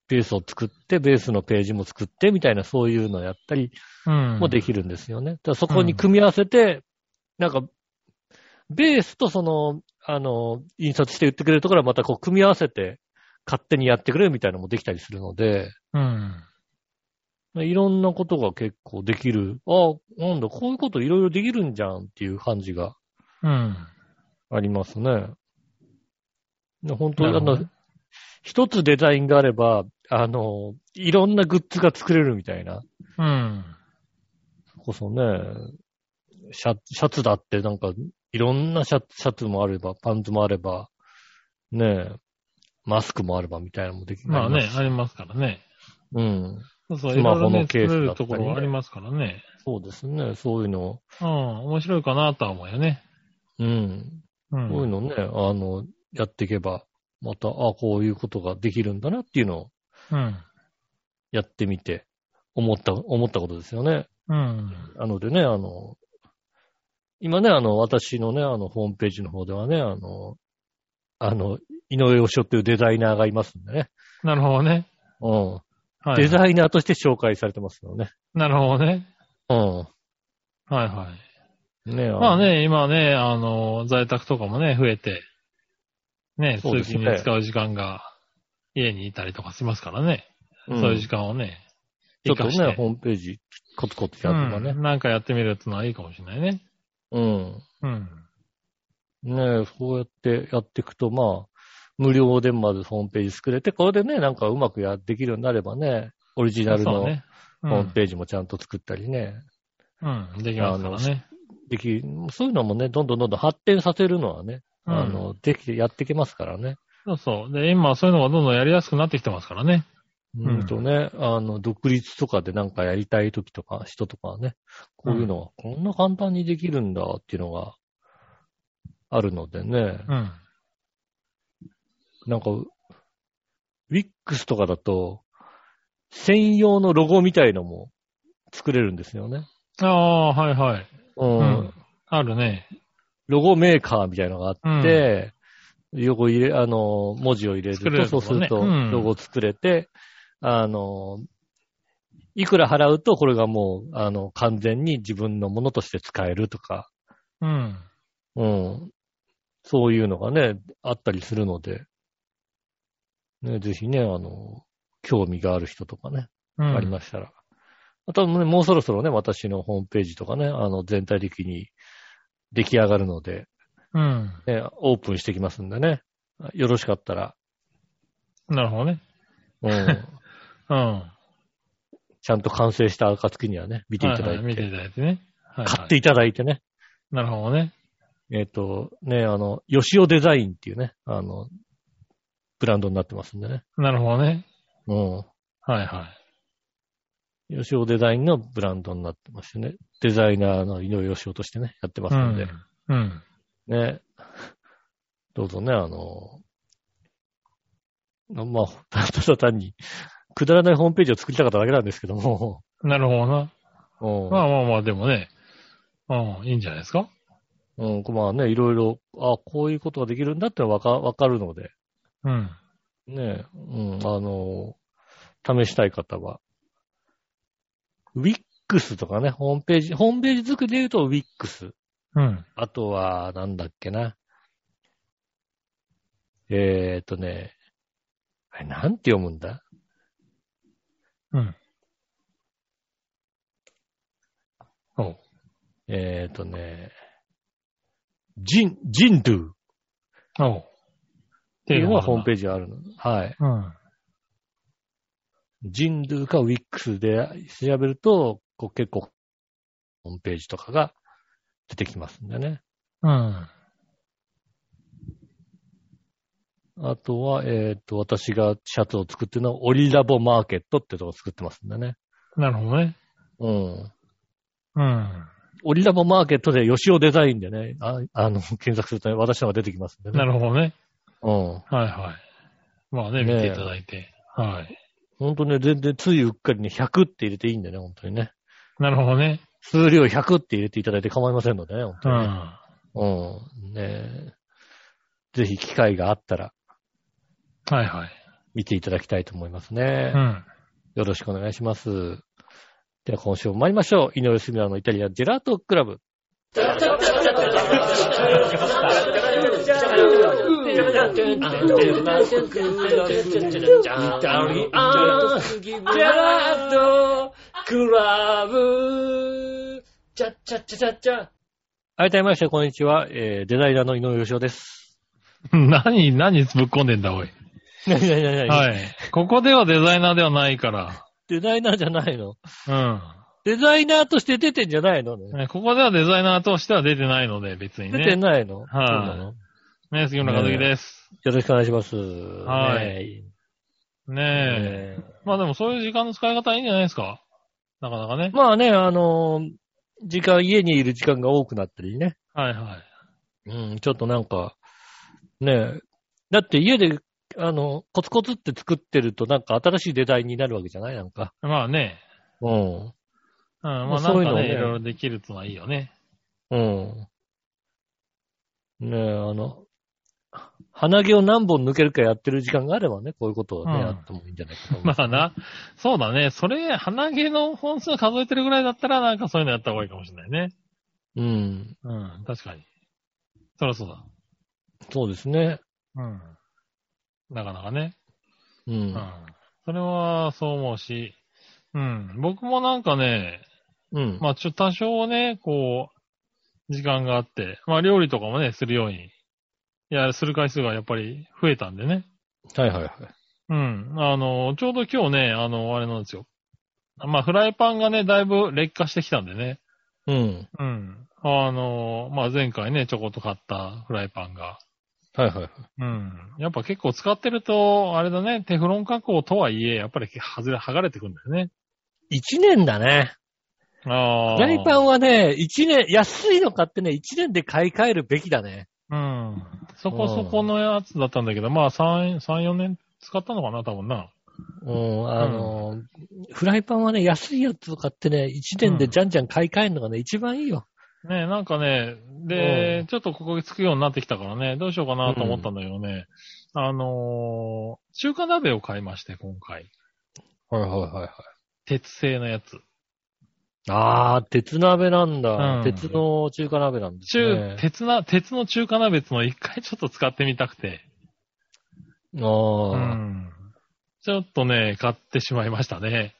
Speaker 2: ベースを作って、ベースのページも作って、みたいな、そういうのをやったり
Speaker 3: うん。
Speaker 2: もできるんですよね。だからそこに組み合わせて、なんか、ベースとその、あの、印刷して売ってくれるところはまたこう組み合わせて、勝手にやってくれるみたいなのもできたりするので、
Speaker 3: うん。
Speaker 2: いろんなことが結構できる。あなんだ、こういうこといろいろできるんじゃんっていう感じが
Speaker 3: うん。
Speaker 2: ありますね。で本当に、あの一つデザインがあれば、あの、いろんなグッズが作れるみたいな。
Speaker 3: うん。
Speaker 2: こそね、シャシャツだってなんか、いろんなシャシャツもあれば、パンツもあれば、ねえ、マスクもあればみたいなのもでき
Speaker 3: まあね、ありますからね。
Speaker 2: うん。
Speaker 3: そうそう、
Speaker 2: スマホのケースだったりね
Speaker 3: ころありますからね。
Speaker 2: そうですね。そういうの、
Speaker 3: うん、面白いかなとは思うよね。
Speaker 2: うん。
Speaker 3: うん。
Speaker 2: こういうのね、あの、やっていけば、また、あこういうことができるんだなっていうのを
Speaker 3: うん。
Speaker 2: やってみて、思った、思ったことですよね。
Speaker 3: うん。
Speaker 2: なのでね、あの、今ね、あの、私のね、あの、ホームページの方ではね、あの、あの、井上義雄っていうデザイナーがいますんでね。
Speaker 3: なるほどね。
Speaker 2: うん。
Speaker 3: はい。
Speaker 2: デザイナーとして紹介されてますよね。
Speaker 3: なるほどね。
Speaker 2: うん。
Speaker 3: はいはい。
Speaker 2: ね
Speaker 3: まあ。ね、今ね、あの、在宅とかもね、増えて、ね、通勤に使う時間が家にいたりとかしますからね。
Speaker 2: うん
Speaker 3: そういう時間をね、
Speaker 2: ちょっとね、ホームページ、コツコツやるとかね
Speaker 3: うん。なんかやってみるってのはいいかもしれないね。
Speaker 2: うん。
Speaker 3: うん。
Speaker 2: ねそうやってやっていくと、まあ、無料でまずホームページ作れて、これでね、なんかうまくやできるようになればね、オリジナルのホーム
Speaker 3: ん。
Speaker 2: ページもちゃんと作ったりね、
Speaker 3: うん。できますからね。
Speaker 2: でき、そういうのもね、どんどんどんどん発展させるのはね、
Speaker 3: うん
Speaker 2: あの、できてやっていけますからね。
Speaker 3: そうそう。で、今そういうのがどんどんやりやすくなってきてますからね。
Speaker 2: うんとね、あの、独立とかでなんかやりたい時とか、人とかはね、こういうのはこんな簡単にできるんだっていうのがあるのでね、
Speaker 3: うん。
Speaker 2: なんか、ウィックスとかだと、専用のロゴみたいのも作れるんですよね。
Speaker 3: ああ、はいはい。
Speaker 2: うん。
Speaker 3: うんあるね。
Speaker 2: ロゴメーカーみたいのがあって、横入れ、あの、文字を入れると、
Speaker 3: る
Speaker 2: そうすると、ロゴ作れて、あの、いくら払うと、これがもう、あの、完全に自分のものとして使えるとか、
Speaker 3: うん。
Speaker 2: うん。そういうのがね、あったりするので、ね、ぜひね、あの、興味がある人とかね、
Speaker 3: うん。
Speaker 2: ありましたら。あとね、もうそろそろね、私のホームページとかね、あの、全体的に出来上がるので、
Speaker 3: うん。
Speaker 2: ね、オープンしてきますんでね。よろしかったら、
Speaker 3: なるほどね。
Speaker 2: うん。
Speaker 3: うん。
Speaker 2: ちゃんと完成した暁にはね、見ていただいて、
Speaker 3: はは見ていただいてね。はいはい
Speaker 2: 買っていただいてね。
Speaker 3: なるほどね。
Speaker 2: えっ、と、ね、あの、吉尾デザインっていうね、あの、ブランドになってますんでね。
Speaker 3: なるほどね。
Speaker 2: うん。
Speaker 3: はいはい。
Speaker 2: 吉尾デザインのブランドになってましてね。デザイナーの井上義雄としてね、やってますので、
Speaker 3: うん。
Speaker 2: ね。どうぞね、あの、まあ、ただ単に、くだらないホームページを作りたかっただけなんですけども、
Speaker 3: なるほどな。
Speaker 2: うん。
Speaker 3: まあまあまあ、でもね。うん、いいんじゃないですか？
Speaker 2: うん、まあね、いろいろ、あこういうことができるんだってわかわかるので、
Speaker 3: うん。
Speaker 2: ね、うん、あの、試したい方は、Wix とかね、ホームページ、ホームページ作りで言うと Wix。
Speaker 3: うん。
Speaker 2: あとは、なんだっけな。えーっとね、あれ、なんて読むんだ？
Speaker 3: うん。おう。
Speaker 2: えーっとね、ジン、ジンドゥっ
Speaker 3: おう。って
Speaker 2: いうのがホームペ
Speaker 3: ー
Speaker 2: ージがあるの。はい。
Speaker 3: ジ。うん。
Speaker 2: ジンドゥか Wix で調べると、こう結構、ホームページとかが出てきますんでね。
Speaker 3: うん。
Speaker 2: あとは、えっ、と、私がシャツを作ってるのは、オリラボマーケットってとこ作ってますんでね。
Speaker 3: なるほどね。
Speaker 2: うん。
Speaker 3: うん。
Speaker 2: オリラボマーケットで吉尾デザインでね、ああの、検索するとね、私のが出てきますんでね。
Speaker 3: なるほどね。
Speaker 2: うん。
Speaker 3: はいはい。まあね、見ていただいて。はい。
Speaker 2: ほんとね、全然ついうっかりね、100って入れていいんでね、本当にね。
Speaker 3: なるほどね。
Speaker 2: 数量100って入れていただいて構いませんのでね、本
Speaker 3: う
Speaker 2: 当に。うん。ねえぜひ機会があったら
Speaker 3: はいはい。
Speaker 2: 見ていただきたいと思いますね。
Speaker 3: うん。
Speaker 2: よろしくお願いします。では今週も参りましょう。井上杉村のイタリアンジェラートクラブ。改めまして、こんにちは。えー、デザイナーの井上義雄です。
Speaker 3: 何、何ぶっ込んでんだ、おい。
Speaker 2: なになになになに
Speaker 3: はい。ここではデザイナーではないから。
Speaker 2: デザイナーじゃないの？
Speaker 3: うん。
Speaker 2: デザイナーとして出てんじゃないの？ね。
Speaker 3: ねここではデザイナーとしては出てないので、別にね。
Speaker 2: 出てないの、
Speaker 3: はい
Speaker 2: そうなの？
Speaker 3: ね、杉村和樹です。
Speaker 2: よろしくお願いします。
Speaker 3: はい
Speaker 2: ねえ
Speaker 3: ねえ。
Speaker 2: ねえ
Speaker 3: まあでもそういう時間の使い方いいんじゃないですか？なかなかね。
Speaker 2: まあね、あのー時間、家にいる時間が多くなったりね。
Speaker 3: はいはい。
Speaker 2: うん、ちょっとなんか、ねえ。だって家で、あの、コツコツって作ってるとなんか新しいデザインになるわけじゃない？なんか。
Speaker 3: まあね。
Speaker 2: うん。
Speaker 3: うん、ま
Speaker 2: まあそういうのね、
Speaker 3: いろいろできるとはいいよね。
Speaker 2: うん。ねえ、あの、鼻毛を何本抜けるかやってる時間があればね、こういうことをね、
Speaker 3: うん
Speaker 2: やってもいいんじゃないかと。
Speaker 3: まあな。そうだね。それ、鼻毛の本数数えてるぐらいだったら、なんかそういうのやった方がいいかもしれないね。
Speaker 2: うん。
Speaker 3: うん、確かに。そりゃそうだ。
Speaker 2: そうですね。
Speaker 3: うん。なかなかね。
Speaker 2: う。
Speaker 3: うんん。それは、そう思うし、うん。僕もなんかね、
Speaker 2: うん。
Speaker 3: まあちょっと多少ね、こう、時間があって、まあ料理とかもね、するように、いや、する回数がやっぱり増えたんでね。
Speaker 2: はいはいはい。
Speaker 3: うん。あの、ちょうど今日ね、あの、あれなんですよ。まあフライパンがね、だいぶ劣化してきたんでね。
Speaker 2: うん。
Speaker 3: うん。あの、まあ前回ね、ちょこっと買ったフライパンが。
Speaker 2: はいはいはい。
Speaker 3: うん。やっぱ結構使ってると、あれだね、テフロン加工とはいえ、やっぱり外れ、剥がれてくんだよね。
Speaker 2: 一年だね。
Speaker 3: ああ。
Speaker 2: フライパンはね、一年、安いの買ってね、一年で買い替えるべきだね。
Speaker 3: うん。そこそこのやつだったんだけど、まあ3、3、4年使ったのかな、多分な。
Speaker 2: うん、あの、フライパンはね、安いやつとかってね、1年でじゃんじゃん買い替えるのがね、一番いいよ。
Speaker 3: ねなんかね、
Speaker 2: う
Speaker 3: で
Speaker 2: ん、
Speaker 3: ちょっとここにつくようになってきたからね、どうしようかなと思ったんだけどね、あのー中華鍋を買いまして、今回。
Speaker 2: はいはいはいはい。
Speaker 3: 鉄製のやつ。
Speaker 2: あー、鉄鍋なんだ。
Speaker 3: うん
Speaker 2: 鉄の中華鍋なんです
Speaker 3: 中、
Speaker 2: ね。
Speaker 3: 鉄な、鉄の中華鍋ってのを一回ちょっと使ってみたくて。
Speaker 2: あー、
Speaker 3: うん。ちょっとね、買ってしまいましたね。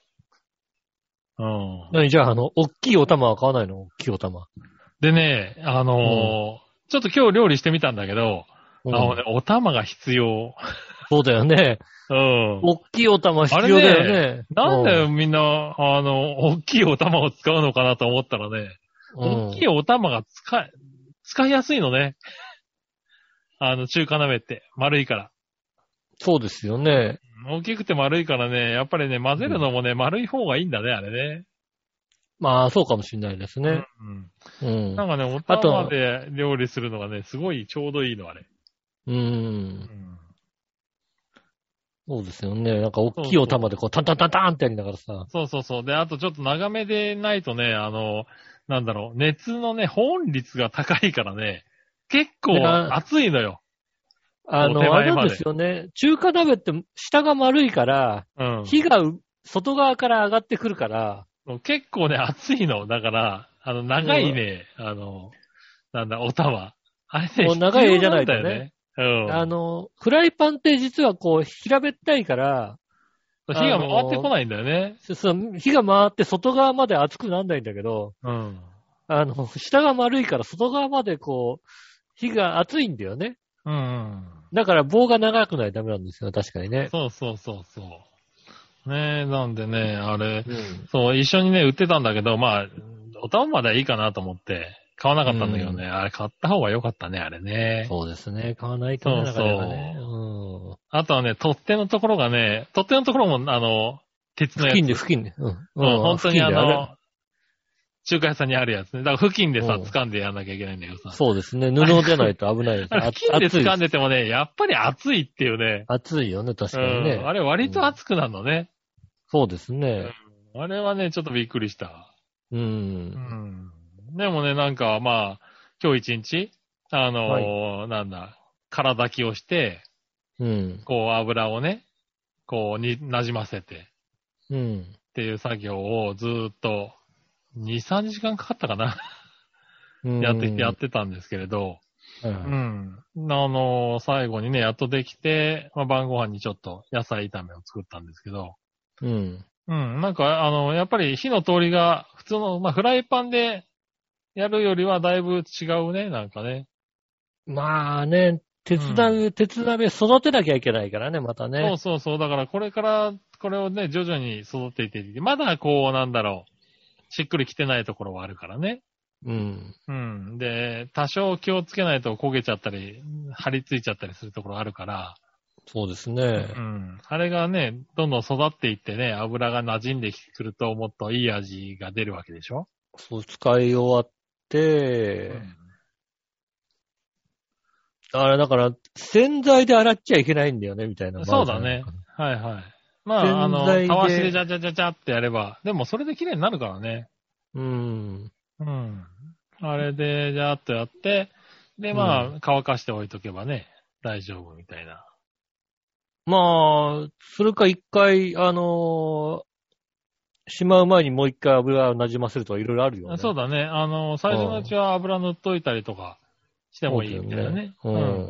Speaker 3: うん。
Speaker 2: 何じゃあ、あの、大きいお玉は買わないの？大きいお玉。
Speaker 3: でね、あのーちょっと今日料理してみたんだけど、
Speaker 2: うん
Speaker 3: あのね、お玉が必要。
Speaker 2: そうだよね。
Speaker 3: うん。
Speaker 2: 大きいお玉必要だよね。
Speaker 3: なんで
Speaker 2: う
Speaker 3: みんな、あの、大きいお玉を使うのかなと思ったらね、
Speaker 2: うん
Speaker 3: 大きいお玉が使い、使いやすいのね。あの、中華鍋って、丸いから。
Speaker 2: そうですよね。
Speaker 3: 大きくて丸いからね、やっぱりね、混ぜるのもね、丸い方がいいんだね、あれね。
Speaker 2: まあ、そうかもしれないですね。
Speaker 3: うん。
Speaker 2: うん。
Speaker 3: なんかね、お玉で料理するのがね、すごいちょうどいいの、あれ。
Speaker 2: う。
Speaker 3: うんん。
Speaker 2: そうですよね。なんか大きいお玉でこう、タンタンタンタンってやりながらさ。
Speaker 3: そうそうそう。で、あとちょっと長めでないとね、あの、なんだろう、熱のね、保温率が高いからね、結構熱いのよ。
Speaker 2: あの、あれなんですよね。中華鍋って下が丸いから、
Speaker 3: うん。
Speaker 2: 火がう外側から上がってくるから、
Speaker 3: 結構ね、熱いの。だから、あの、長いね、あの、なんだ、お玉。あれね、
Speaker 2: もう長い絵じゃないとね。
Speaker 3: うん。
Speaker 2: あの、フライパンって実はこう、平べったいから、
Speaker 3: 火が回ってこないんだよね。
Speaker 2: そう火が回って外側まで熱くなんないんだけど、
Speaker 3: うん。
Speaker 2: あの、下が丸いから外側までこう、火が熱いんだよね。
Speaker 3: うんうん。
Speaker 2: だから棒が長くないとダメなんですよ、確かにね。
Speaker 3: そうそうそうそう。ねえ、なんでね、あれ、
Speaker 2: うん。
Speaker 3: そう、一緒にね、売ってたんだけど、まあ、お玉まではいいかなと思って、買わなかったんだけどね、あれ買った方が良かったね、あれね。
Speaker 2: そうですね。買わないとね、
Speaker 3: そうそう
Speaker 2: ね。うん。
Speaker 3: あとはね、取っ手のところがね、取っ手のところも、あの、鉄のやつ。
Speaker 2: 付近で、付近で。うん。
Speaker 3: うん、本当にあの、中華屋さんにあるやつね。だから付近でさ、
Speaker 2: うん
Speaker 3: 掴んでやんなきゃいけないんだけどさ。
Speaker 2: そうですね。布じゃないと危ないです。
Speaker 3: 付近で掴んでてもね、やっぱり熱いっていうね。
Speaker 2: 熱いよね、確
Speaker 3: う
Speaker 2: かにね。
Speaker 3: ん。あれ割と熱くなるのね。
Speaker 2: そうですね。
Speaker 3: あれはね、ちょっとびっくりした。
Speaker 2: う。
Speaker 3: うんん。でもね、なんか、まあ、今日一日、あのーなんだ、空炊きをして、
Speaker 2: うん。
Speaker 3: こう油をね、こうに、馴染ませて
Speaker 2: うん。
Speaker 3: っていう作業をずーっと、2、3時間かかったかな、
Speaker 2: うん
Speaker 3: やって、やってたんですけれど、
Speaker 2: はい
Speaker 3: うん。あのー最後にね、やっとできて、まあ、晩ご飯にちょっと野菜炒めを作ったんですけど、
Speaker 2: うん。
Speaker 3: うん。なんか、あの、やっぱり火の通りが、普通の、まあ、フライパンでやるよりはだいぶ違うね、なんかね。
Speaker 2: まあね、鉄鍋、鉄鍋育てなきゃいけないからね、また
Speaker 3: そう
Speaker 2: ね。
Speaker 3: そうそう。だからこれから、これをね、徐々に育てていって、まだこう、なんだろう、しっくりきてないところはあるからね。
Speaker 2: うん。
Speaker 3: うん。で、多少気をつけないと焦げちゃったり、張り付いちゃったりするところあるから、
Speaker 2: そうです
Speaker 3: う
Speaker 2: ね。
Speaker 3: ん。あれがね、どんどん育っていってね、油が馴染んでくるともっといい味が出るわけでしょ？
Speaker 2: そう、使い終わって、あれだから、洗剤で洗っちゃいけないんだよね、みたいな。
Speaker 3: そうだね。はいはい。まあ、あの、たわしでジャジャジャジャってやれば、でもそれで綺麗になるからね。
Speaker 2: うん。
Speaker 3: うん。あれで、じゃーっとやって、で、まあ、
Speaker 2: う
Speaker 3: 乾かしておいとけばね、大丈夫みたいな。
Speaker 2: まあ、それか一回、あのーしまう前にもう一回油を馴染ませるとかいろいろあるよね。
Speaker 3: そうだね。あの、最初のうちは油塗っといたりとかしてもいいみたいなね。
Speaker 2: そうだよね。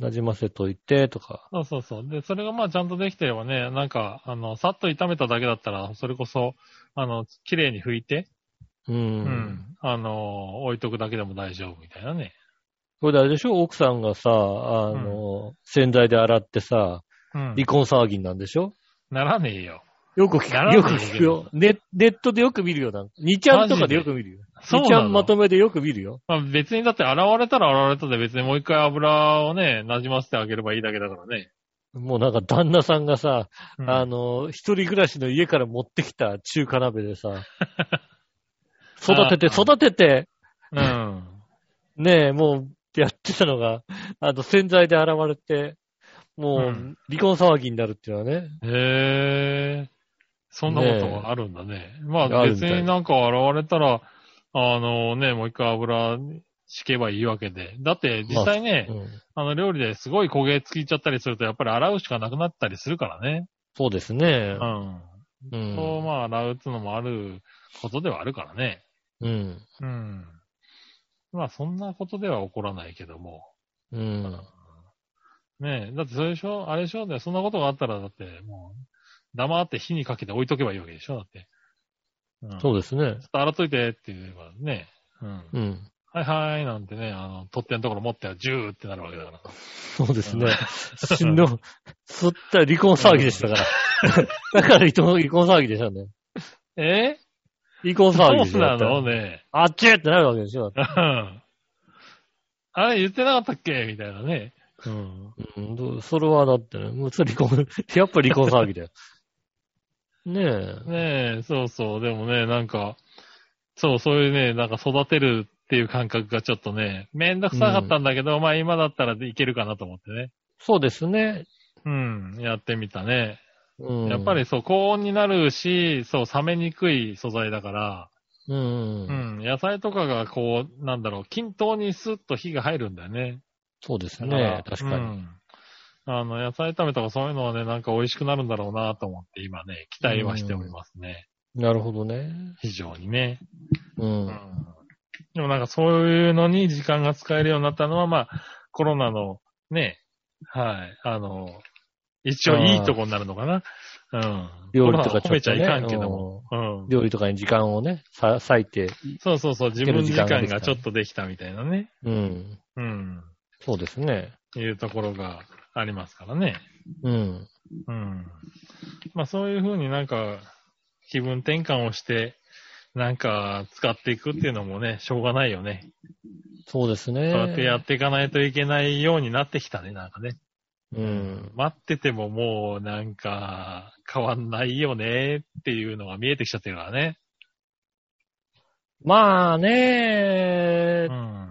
Speaker 2: うん。馴染ませといて、とか。
Speaker 3: そうそうそう。で、それがまあちゃんとできてればね、なんか、あの、さっと炒めただけだったら、それこそ、あの、綺麗に拭いて、
Speaker 2: う。
Speaker 3: うんん。あの、置いとくだけでも大丈夫みたいなね。
Speaker 2: これであれでしょ？奥さんがさ、あの、洗剤で洗ってさ、
Speaker 3: うん。
Speaker 2: 離婚騒ぎになんでしょ？
Speaker 3: ならねえよ。
Speaker 2: よく聞く、よく聞くよ。ネネットでよく見るよな。2ちゃんとかでよく見るよ。2ちゃ
Speaker 3: そうなの？
Speaker 2: んまとめでよく見るよ。
Speaker 3: まあ、別にだって洗われたら洗われたで別にもう一回油をね、馴染ませてあげればいいだけだからね。
Speaker 2: もうなんか旦那さんがさ、
Speaker 3: うん
Speaker 2: あの、一人暮らしの家から持ってきた中華鍋でさ、育てて、
Speaker 3: あ
Speaker 2: 育てて、
Speaker 3: うん。
Speaker 2: ねえ、もうやってたのが、あの、洗剤で洗われて、もう、
Speaker 3: うん
Speaker 2: 離婚騒ぎになるっていうのはね。
Speaker 3: へえ。そんなことがあるんだね。まあ別になんか現れたら、あのね、もう一回油敷けばいいわけで。だって実際ね、
Speaker 2: うん。
Speaker 3: あの料理ですごい焦げつきちゃったりすると、やっぱり洗うしかなくなったりするからね。
Speaker 2: そうですね
Speaker 3: う。ん。
Speaker 2: うん。
Speaker 3: そう、まあ洗うっのもあることではあるからね。
Speaker 2: うん。
Speaker 3: うん。まあそんなことでは起こらないけども。
Speaker 2: うん。
Speaker 3: ねえ、だってそれでしょ？あれでしょ？で、そんなことがあったら、だってもう、黙って火にかけて置いとけばいいわけでしょだって。うん。
Speaker 2: そうですね。
Speaker 3: ちょっと洗っといてって言えばね。うん。
Speaker 2: うん。
Speaker 3: はいはいなんてね、あの、取っ手のところ持ってはジューってなるわけだから。
Speaker 2: そうですね。しんど、そったら離婚騒ぎでしたから。だから離婚離婚騒ぎでしょうね。
Speaker 3: え？
Speaker 2: 離婚騒ぎでしょ。
Speaker 3: そうなのね？
Speaker 2: あっちってなるわけでしょ。
Speaker 3: うん。あれ言ってなかったっけ？みたいなね。うん。
Speaker 2: うんどそれはだってね、もうそれ離婚、やっぱり離婚騒ぎだよ。ねえ。
Speaker 3: ねえ、そうそう。でもね、なんか、そう、そういうね、なんか育てるっていう感覚がちょっとね、めんどくさかったんだけど、まあ今だったらいけるかなと思ってね。
Speaker 2: そうですね。
Speaker 3: うん、やってみたね。
Speaker 2: うん。
Speaker 3: やっぱりそう、高温になるし、そう、冷めにくい素材だから、
Speaker 2: うん、
Speaker 3: う
Speaker 2: うん。
Speaker 3: ん、野菜とかがこう、なんだろう、均等にスッと火が入るんだよね。
Speaker 2: そうですね。確かに。
Speaker 3: うん。あの、野菜炒めとかそういうのはね、なんか美味しくなるんだろうなと思って今ね、期待はしておりますね。
Speaker 2: なるほどね。
Speaker 3: 非常にね。
Speaker 2: う。
Speaker 3: うんん。でもなんかそういうのに時間が使えるようになったのは、まあ、コロナのね、はい、あの、一応いいとこになるのかな。うん。
Speaker 2: 料理とか
Speaker 3: コロナを褒めちゃいかん
Speaker 2: ちょっとね
Speaker 3: けども。うん。
Speaker 2: 料理とかに時間をね、さ割いて、
Speaker 3: そうそうそう、自分時間がちょっとできたみたいなね。
Speaker 2: うん。
Speaker 3: うん。
Speaker 2: そうですね。
Speaker 3: いうところがありますからね。
Speaker 2: うん。
Speaker 3: うん。まあそういうふうになんか気分転換をして、なんか使っていくっていうのもね、しょうがないよね。
Speaker 2: そうですね。
Speaker 3: そうやってやっていかないといけないようになってきたね、なんかね。
Speaker 2: うん。
Speaker 3: 待っててももうなんか変わんないよねっていうのが見えてきちゃってるからね。
Speaker 2: まあね
Speaker 3: う、ん。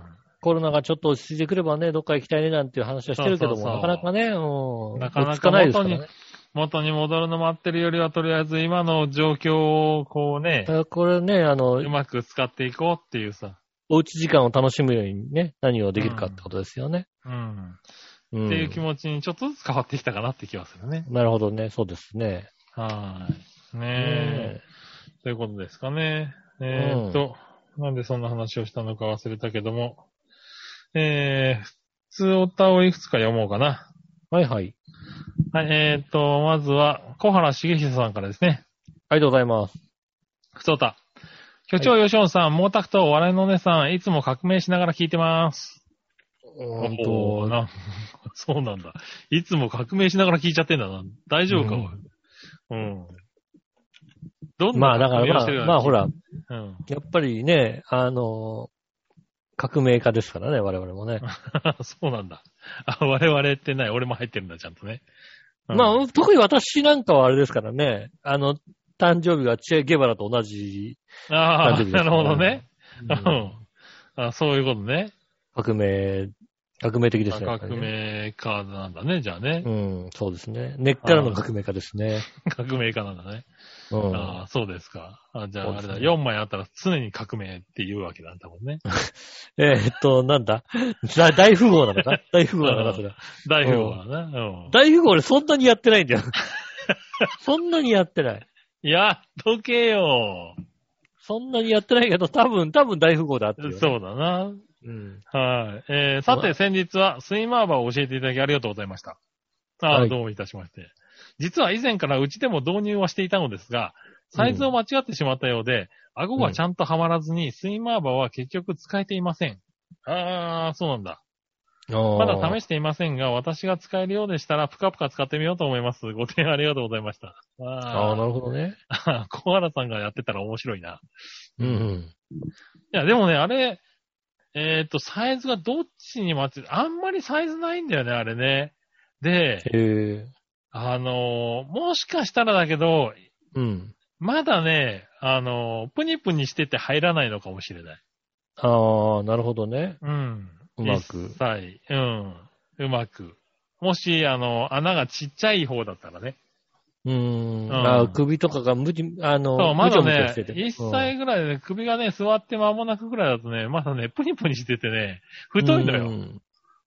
Speaker 2: コロナがちょっと落ち着いてくればね、どっか行きたいねなんていう話はしてるけども、
Speaker 3: そうそうそう
Speaker 2: なかなかね、うん。
Speaker 3: なかなか
Speaker 2: 落ち着かね。
Speaker 3: 元に戻るの待ってるよりはとりあえず今の状況をこうね
Speaker 2: これね、あの
Speaker 3: う、まく使っていこうっていうさ。
Speaker 2: おうち時間を楽しむようにね、何をできるかってことですよね。
Speaker 3: うん。
Speaker 2: うん。
Speaker 3: っていう気持ちにちょっとずつ変わってきたかなって気がするね。
Speaker 2: なるほどね、そうですね。
Speaker 3: はい。ねえ。
Speaker 2: ね
Speaker 3: ということですかね。えーっと、なんでそんな話をしたのか忘れたけども。えー、普通お歌をいくつか読もうかな。
Speaker 2: はいはい。
Speaker 3: はい、えーっと、まずは、小原茂久さんからですね。
Speaker 2: ありがとうございます。
Speaker 3: 普通歌。局長吉野さん、毛沢東、笑いのお姉さん、いつも革命しながら聞いてます。
Speaker 2: うーんと、
Speaker 3: おーな、そうなんだ。いつも革命しながら聞いちゃってんだな。大丈夫か、
Speaker 2: うん
Speaker 3: うん。どん
Speaker 2: まあだからまあまあほら、
Speaker 3: うん。
Speaker 2: やっぱりね、あの、革命家ですからね、我々もね。
Speaker 3: そうなんだ。あ、我々ってない。俺も入ってるんだ、ちゃんとね。うん
Speaker 2: まあ、特に私なんかはあれですからね、あの、誕生日がチェ・ゲバラと同じ、
Speaker 3: ああ、
Speaker 2: 誕生日です
Speaker 3: なるほどね。
Speaker 2: う
Speaker 3: うんん。あそういうことね。
Speaker 2: 革命、革命的ですね。
Speaker 3: 革命家なんだね、じゃあね
Speaker 2: う。ん、そうですね。根っからの革命家ですね。
Speaker 3: 革命家なんだね。
Speaker 2: うん。
Speaker 3: ああ、そうですか。あじゃああれだ、
Speaker 2: そうですね
Speaker 3: 4枚あったら常に革命って言うわけだ、多分ね。
Speaker 2: えーっと、なんだ？大大富豪なのか？大富豪なのかそれは。
Speaker 3: 大富豪だな。うん。
Speaker 2: 大富豪俺そんなにやってないんだよ。そんなにやってない。
Speaker 3: やっとけよ。
Speaker 2: そんなにやってないけど、多分、多分大富豪だっていう、
Speaker 3: そうだな。
Speaker 2: うん。
Speaker 3: はい。えー、さて先日はスイマーバーを教えていただきありがとうございました。ああ、
Speaker 2: はい
Speaker 3: どうもいたしまして。実は以前からうちでも導入はしていたのですが、サイズを間違ってしまったようで、顎がちゃんとはまらずに、スイマーバーは結局使えていません。ああ、そうなんだ。ま
Speaker 2: ま
Speaker 3: だ試していませんが、私が使えるようでしたら、ぷかぷか使ってみようと思います。ご提案ありがとうございました。
Speaker 2: あ
Speaker 3: あ
Speaker 2: あ、なるほどね。
Speaker 3: あ、小原さんがやってたら面白いな。
Speaker 2: うんうん。
Speaker 3: いや、でもね、あれ、えっ、と、サイズがどっちに間違って、あんまりサイズないんだよね、あれね。で。あのーもしかしたらだけど、
Speaker 2: うん。
Speaker 3: まだね、あのープニプニしてて入らないのかもしれない。
Speaker 2: ああ、なるほどね。
Speaker 3: うん。
Speaker 2: うまく
Speaker 3: 一切、うん。うまく。もし、あの、穴がちっちゃい方だったらね。
Speaker 2: うーん。
Speaker 3: うん
Speaker 2: あ首とかが無地、あの、
Speaker 3: そう、まだ
Speaker 2: むちょむちょ
Speaker 3: ね
Speaker 2: してて、
Speaker 3: 1歳ぐらいで首がね、座って間もなくぐらいだとね、まだね、プニプニしててね、太いのよ。
Speaker 2: うん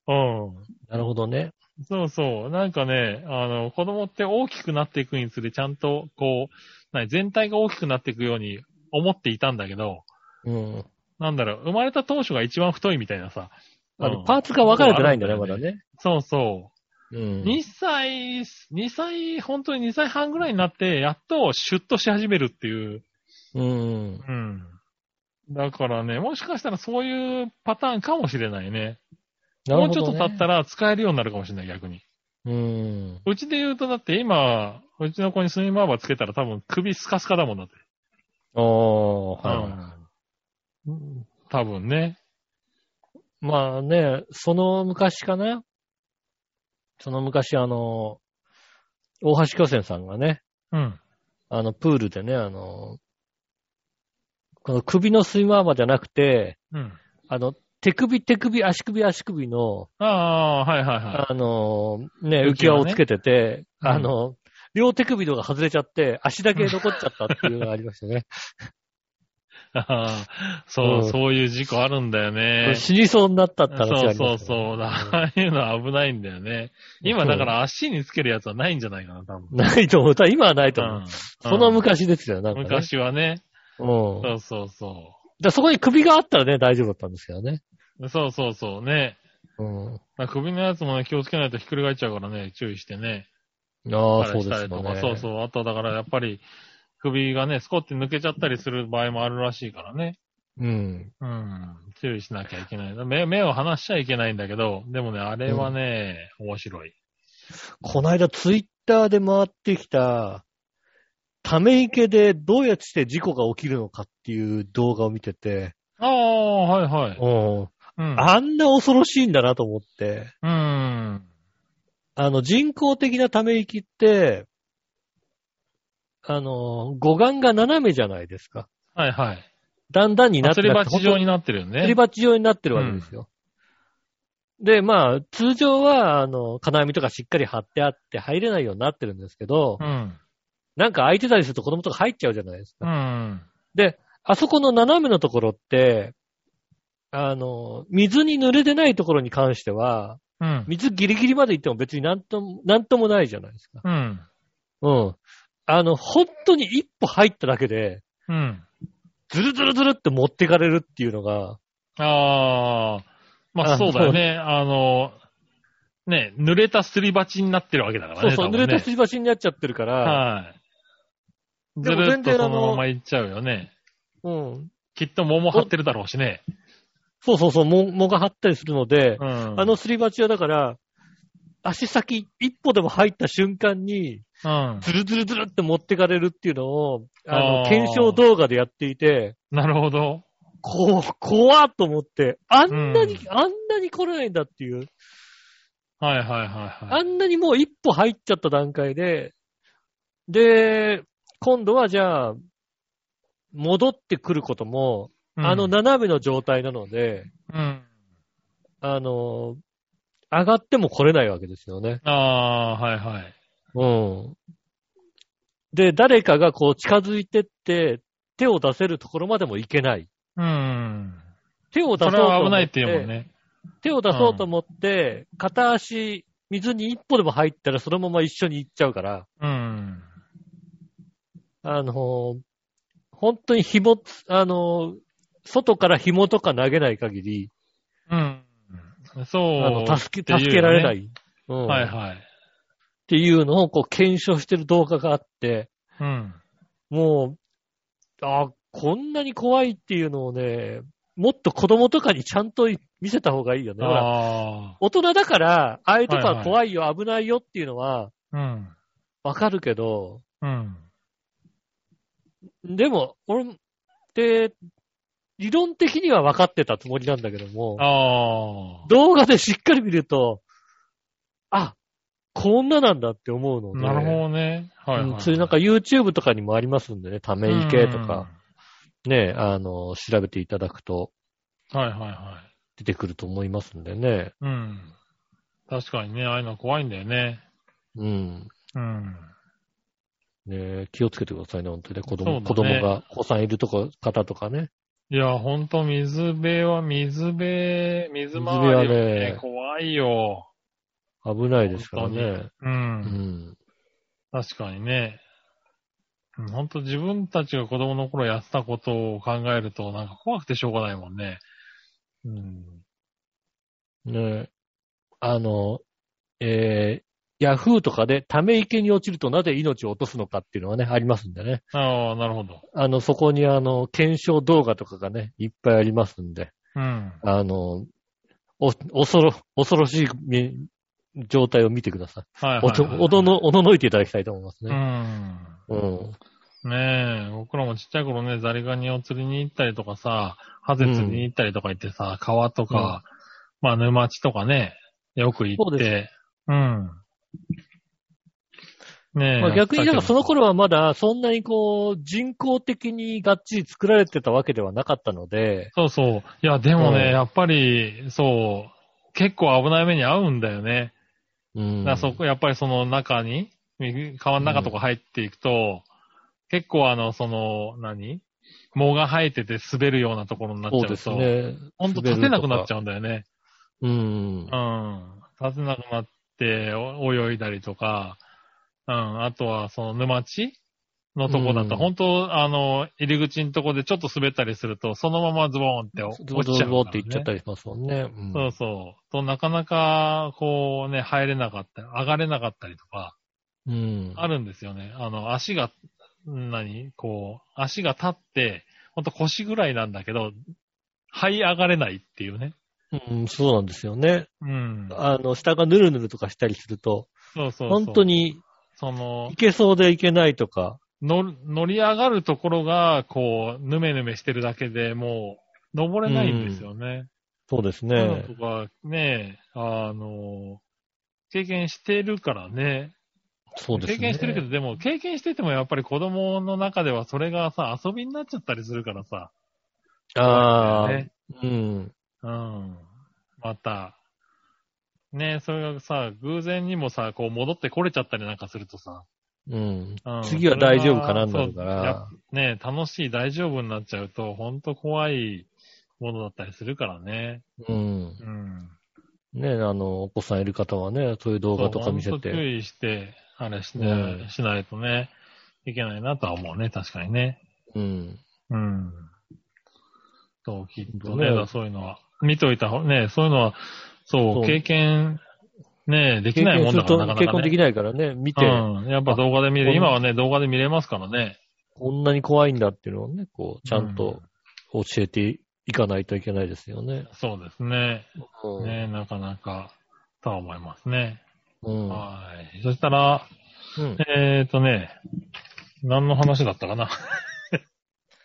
Speaker 3: うん。
Speaker 2: なるほどね。
Speaker 3: そうそう。なんかね、あの、子供って大きくなっていくにつれ、ちゃんと、こう、何全体が大きくなっていくように思っていたんだけど、
Speaker 2: うん。
Speaker 3: なんだろう、生まれた当初が一番太いみたいなさ。
Speaker 2: あの、
Speaker 3: うん
Speaker 2: パーツが分かれてないんだね、まだね。
Speaker 3: そうそう。
Speaker 2: うん。
Speaker 3: 2歳、2歳、本当に2歳半ぐらいになって、やっとシュッとし始めるっていう。
Speaker 2: うん。
Speaker 3: うん。だからね、もしかしたらそういうパターンかもしれないね。もうちょっと経った
Speaker 2: ら。
Speaker 3: ら使えるようになるかもしれない、逆に。
Speaker 2: うん。
Speaker 3: うちで言うと、だって今、うちの子にスイマーバーつけたら多分首スカスカだもんだって。
Speaker 2: おー、はい。
Speaker 3: うん多分ね。
Speaker 2: まあね、その昔かな？その昔、あの、大橋巨泉さんがね、
Speaker 3: うん。
Speaker 2: あの、プールでね、あの、この首のスイマーバーじゃなくて、
Speaker 3: うん。
Speaker 2: あの、手首、手首、足首、足首の、
Speaker 3: ああ、はいはいは
Speaker 2: あの、ね、浮き
Speaker 3: 輪
Speaker 2: をつけてて、
Speaker 3: うん
Speaker 2: あの、両手首のが外れちゃって、足だけ残っちゃったっていうのがありましたね。
Speaker 3: い。ああそう、
Speaker 2: うん
Speaker 3: そういう事故あるんだよね。
Speaker 2: 死にそうになったって話がありま
Speaker 3: そうそうそう。ああいうのは危ないんだよね。今だから足につけるやつはないんじゃないかな、多分。
Speaker 2: ないと思う。今はないと思う。
Speaker 3: うん
Speaker 2: その昔ですよ、なんか、ね。
Speaker 3: 昔はね。
Speaker 2: うん。
Speaker 3: そうそうそ
Speaker 2: だそこに首があったらね、大丈夫だったんですけどね。
Speaker 3: う。そうそうそうね。
Speaker 2: うん。
Speaker 3: まあ首のやつもね、気をつけないとひっくり返っちゃうからね、注意してね。
Speaker 2: ああ、そうですよね。
Speaker 3: そうそう。あとだからやっぱり、首がね、スコって抜けちゃったりする場合もあるらしいからね。
Speaker 2: うん。
Speaker 3: うん。注意しなきゃいけない。目目を離しちゃいけないんだけど、でもね、あれはね、面白い。
Speaker 2: この間ツイッターで回ってきた、ため池でどうやって事故が起きるのかっていう動画を見てて、
Speaker 3: ああ、はいはい。
Speaker 2: うん。
Speaker 3: うん。
Speaker 2: あんな恐ろしいんだなと思って、
Speaker 3: うん。
Speaker 2: あの人工的なため池って、あの、護岸が斜めじゃないですか。
Speaker 3: はいはい。
Speaker 2: だんだんになって
Speaker 3: すり鉢状になってるよね。
Speaker 2: すり鉢状になってるわけですよ。で、まあ、通常は、あの、金網とかしっかり張ってあって入れないようになってるんですけど、
Speaker 3: うん。
Speaker 2: なんか空いてたりすると子供とか入っちゃうじゃないです
Speaker 3: う
Speaker 2: か。
Speaker 3: ん。
Speaker 2: で、あそこの斜めのところって、あの、水に濡れてないところに関しては、
Speaker 3: うん。
Speaker 2: 水ギリギリまで行っても別になんとも、なんともないじゃないですか。
Speaker 3: うん。
Speaker 2: うん。あの、本当に一歩入っただけで、
Speaker 3: うん。
Speaker 2: ズルズルズルって持ってかれるっていうのが、
Speaker 3: ああ、まあ
Speaker 2: あ
Speaker 3: そうだよね。あの、ね、濡れたすり鉢になってるわけだからね。
Speaker 2: そうそう、
Speaker 3: ね
Speaker 2: 濡れたすり鉢になっちゃってるから、
Speaker 3: はい。ずるっとそ
Speaker 2: の
Speaker 3: まま行っちゃうよね。
Speaker 2: うん。
Speaker 3: きっと桃張ってるだろうしね。
Speaker 2: そうそうそう、も、もが張ったりするので、
Speaker 3: うん。
Speaker 2: あのすり鉢はだから、足先一歩でも入った瞬間に、
Speaker 3: うん。
Speaker 2: ズルズルズルって持ってかれるっていうのを、あの、検証動画でやっていて、
Speaker 3: なるほど。
Speaker 2: こう、怖っと思って、あんなに、
Speaker 3: うん
Speaker 2: あんなに来ないんだっていう、
Speaker 3: はいはいはいはい。
Speaker 2: あんなにもう一歩入っちゃった段階で、で、今度はじゃあ、戻ってくることも、
Speaker 3: うん
Speaker 2: あの、斜めの状態なので、
Speaker 3: うん。
Speaker 2: あの、上がっても来れないわけですよね。
Speaker 3: ああ、はいはい。
Speaker 2: うん。で、誰かがこう近づいてって、手を出せるところまでも行けない。
Speaker 3: うん。
Speaker 2: 手を出
Speaker 3: そ
Speaker 2: うと思って。
Speaker 3: は危ないっていうもんね。
Speaker 2: 手を出そうと思って、片足、水に一歩でも入ったらそのまま一緒に行っちゃうから、
Speaker 3: うん。
Speaker 2: あの、本当に紐、あの、外から紐とか投げない限り、
Speaker 3: うん。そう。
Speaker 2: あの、助け、助けられない。うん。っ
Speaker 3: はいはい。
Speaker 2: ていうのをこう検証してる動画があって、
Speaker 3: うん。
Speaker 2: もう、あ、こんなに怖いっていうのをね、もっと子供とかにちゃんと見せた方がいいよね。大人だから、ああいうとこ
Speaker 3: はいはい
Speaker 2: は怖いよ、危ないよっていうのは
Speaker 3: あ。うん。
Speaker 2: わかるけど、
Speaker 3: うん。
Speaker 2: でも、俺、で、理論的には分かってたつもりなんだけども、
Speaker 3: ああ。
Speaker 2: 動画でしっかり見ると、あ、こんななんだって思うので。
Speaker 3: なるほどね。はい、はい。
Speaker 2: うんそういうなんか YouTube とかにもありますんでね、ため池とか、ね、あの、調べていただくと
Speaker 3: うん。はいはいは
Speaker 2: 出てくると思いますんでね。
Speaker 3: い。うん。確かにね、ああいうの怖いんだよね。
Speaker 2: うん。
Speaker 3: うん。
Speaker 2: ねえ気をつけてくださいね、本当にね。子供、
Speaker 3: ね
Speaker 2: 子供が、お子さんいるとか、方とかね。
Speaker 3: いや、ほんと水辺は水辺、水回り
Speaker 2: 水辺は
Speaker 3: は
Speaker 2: ね
Speaker 3: ね、怖いよ。
Speaker 2: 危ないですからね。
Speaker 3: う。
Speaker 2: うんん。
Speaker 3: 確かにね。うんほんと自分たちが子供の頃やってたことを考えると、なんか怖くてしょうがないもんね。うん。
Speaker 2: ねえあの、えー、ヤフーとかでため池に落ちるとなぜ命を落とすのかっていうのがね、ありますんでね。
Speaker 3: ああ、なるほど。
Speaker 2: あの、そこにあの、検証動画とかがね、いっぱいありますんで、
Speaker 3: うん。
Speaker 2: あの、お、恐ろ、恐ろしいみ状態を見てください。
Speaker 3: はいはい、
Speaker 2: おどの、おののいていただきたいと思います
Speaker 3: う
Speaker 2: ね。
Speaker 3: ん。
Speaker 2: うん。
Speaker 3: ねえ、僕らもちっちゃい頃ね、ザリガニを釣りに行ったりとかさ、ハゼ釣りに行ったりとか行ってさ、川とか、まあ沼地とかね、よく行
Speaker 2: そうで
Speaker 3: って、うん。ねえ。
Speaker 2: まあ、逆になんかその
Speaker 3: 頃
Speaker 2: 頃はまだそんなにこう、人工的にがっちり作られてたわけではなかったので、
Speaker 3: そうそう。いや、でもね、
Speaker 2: うん
Speaker 3: やっぱり、そう、結構危ない目に遭うんだよね。
Speaker 2: うん。
Speaker 3: だそこ、やっぱりその中に、川の中とか入っていくと、結構あの、その、何？藻が生えてて滑るようなところになっちゃうと、
Speaker 2: そうですね。
Speaker 3: ほんと立てなくなっち
Speaker 2: ゃ
Speaker 3: ゃうんだよね。
Speaker 2: う。うん
Speaker 3: う。ん。立てなくなってお泳いだりとか、うん。あとはその沼地のとこだと、
Speaker 2: うん
Speaker 3: 本当あの、入り口のとこでちょっと滑ったりすると、そのままズボーンって落ちちゃうから、ね。
Speaker 2: ボズボって言っちゃったりしますもんね。うん
Speaker 3: そうそう。と、なかなか、こうね、入れなかったり、上がれなかったりとか、
Speaker 2: うん。
Speaker 3: あるんですよね。あの、足が、ん何こう、足が立って、ほんと腰ぐらいなんだけど、這い上がれないっていうね。
Speaker 2: うん、そうなんですよね。
Speaker 3: うん。
Speaker 2: あの、下がヌルヌルとかしたりすると、
Speaker 3: そうそうそう。
Speaker 2: 本当。に
Speaker 3: その
Speaker 2: い、けそうでいけないとか、
Speaker 3: 乗り上がるところが、こう、ぬめぬめしてるだけでもう、登れないんですよね。
Speaker 2: そうです
Speaker 3: そういうの
Speaker 2: ね。
Speaker 3: とか、ね、あの、経験してるからね。
Speaker 2: そうですね。
Speaker 3: 経験してるけど、でも経験しててもやっぱり子供の中ではそれがさ、遊びになっちゃったりするからさ。
Speaker 2: ああ、
Speaker 3: ね
Speaker 2: うん。
Speaker 3: うん。また、ねそれがさ、偶然にもさ、こう戻ってこれちゃったりなんかするとさ、
Speaker 2: うん。
Speaker 3: うん
Speaker 2: 次は大丈夫かなになるから。
Speaker 3: ね楽しい大丈夫になっちゃうと、ほんと怖いものだったりするからね。
Speaker 2: うん。
Speaker 3: うん。
Speaker 2: ねあの、お子さんいる方はね、そういう動画とか見せ
Speaker 3: そうほんと注
Speaker 2: て。
Speaker 3: 意して、あれし,、
Speaker 2: うん
Speaker 3: しないとね、いけないなとは思うね、確かにね。
Speaker 2: うん。
Speaker 3: うん。そう、きっと
Speaker 2: ね
Speaker 3: ね、そういうのは。見といた方、ね、そういうのは、そう、
Speaker 2: そう
Speaker 3: 経験、ね、できないもんだから、なかなか、ね。
Speaker 2: 結婚できないからね、見て、
Speaker 3: うん。やっぱ動画で見
Speaker 2: あ
Speaker 3: れ、今はね、動画で見れますからね。
Speaker 2: こんなに怖いんだっていうのをね、こう、ちゃんと教えていかないといけないですよね。
Speaker 3: そうですね。
Speaker 2: うん。
Speaker 3: ね、なかなか、とは思いますね。
Speaker 2: うん。
Speaker 3: はい。そしたら、
Speaker 2: うん
Speaker 3: えーとね、何の話だったかな。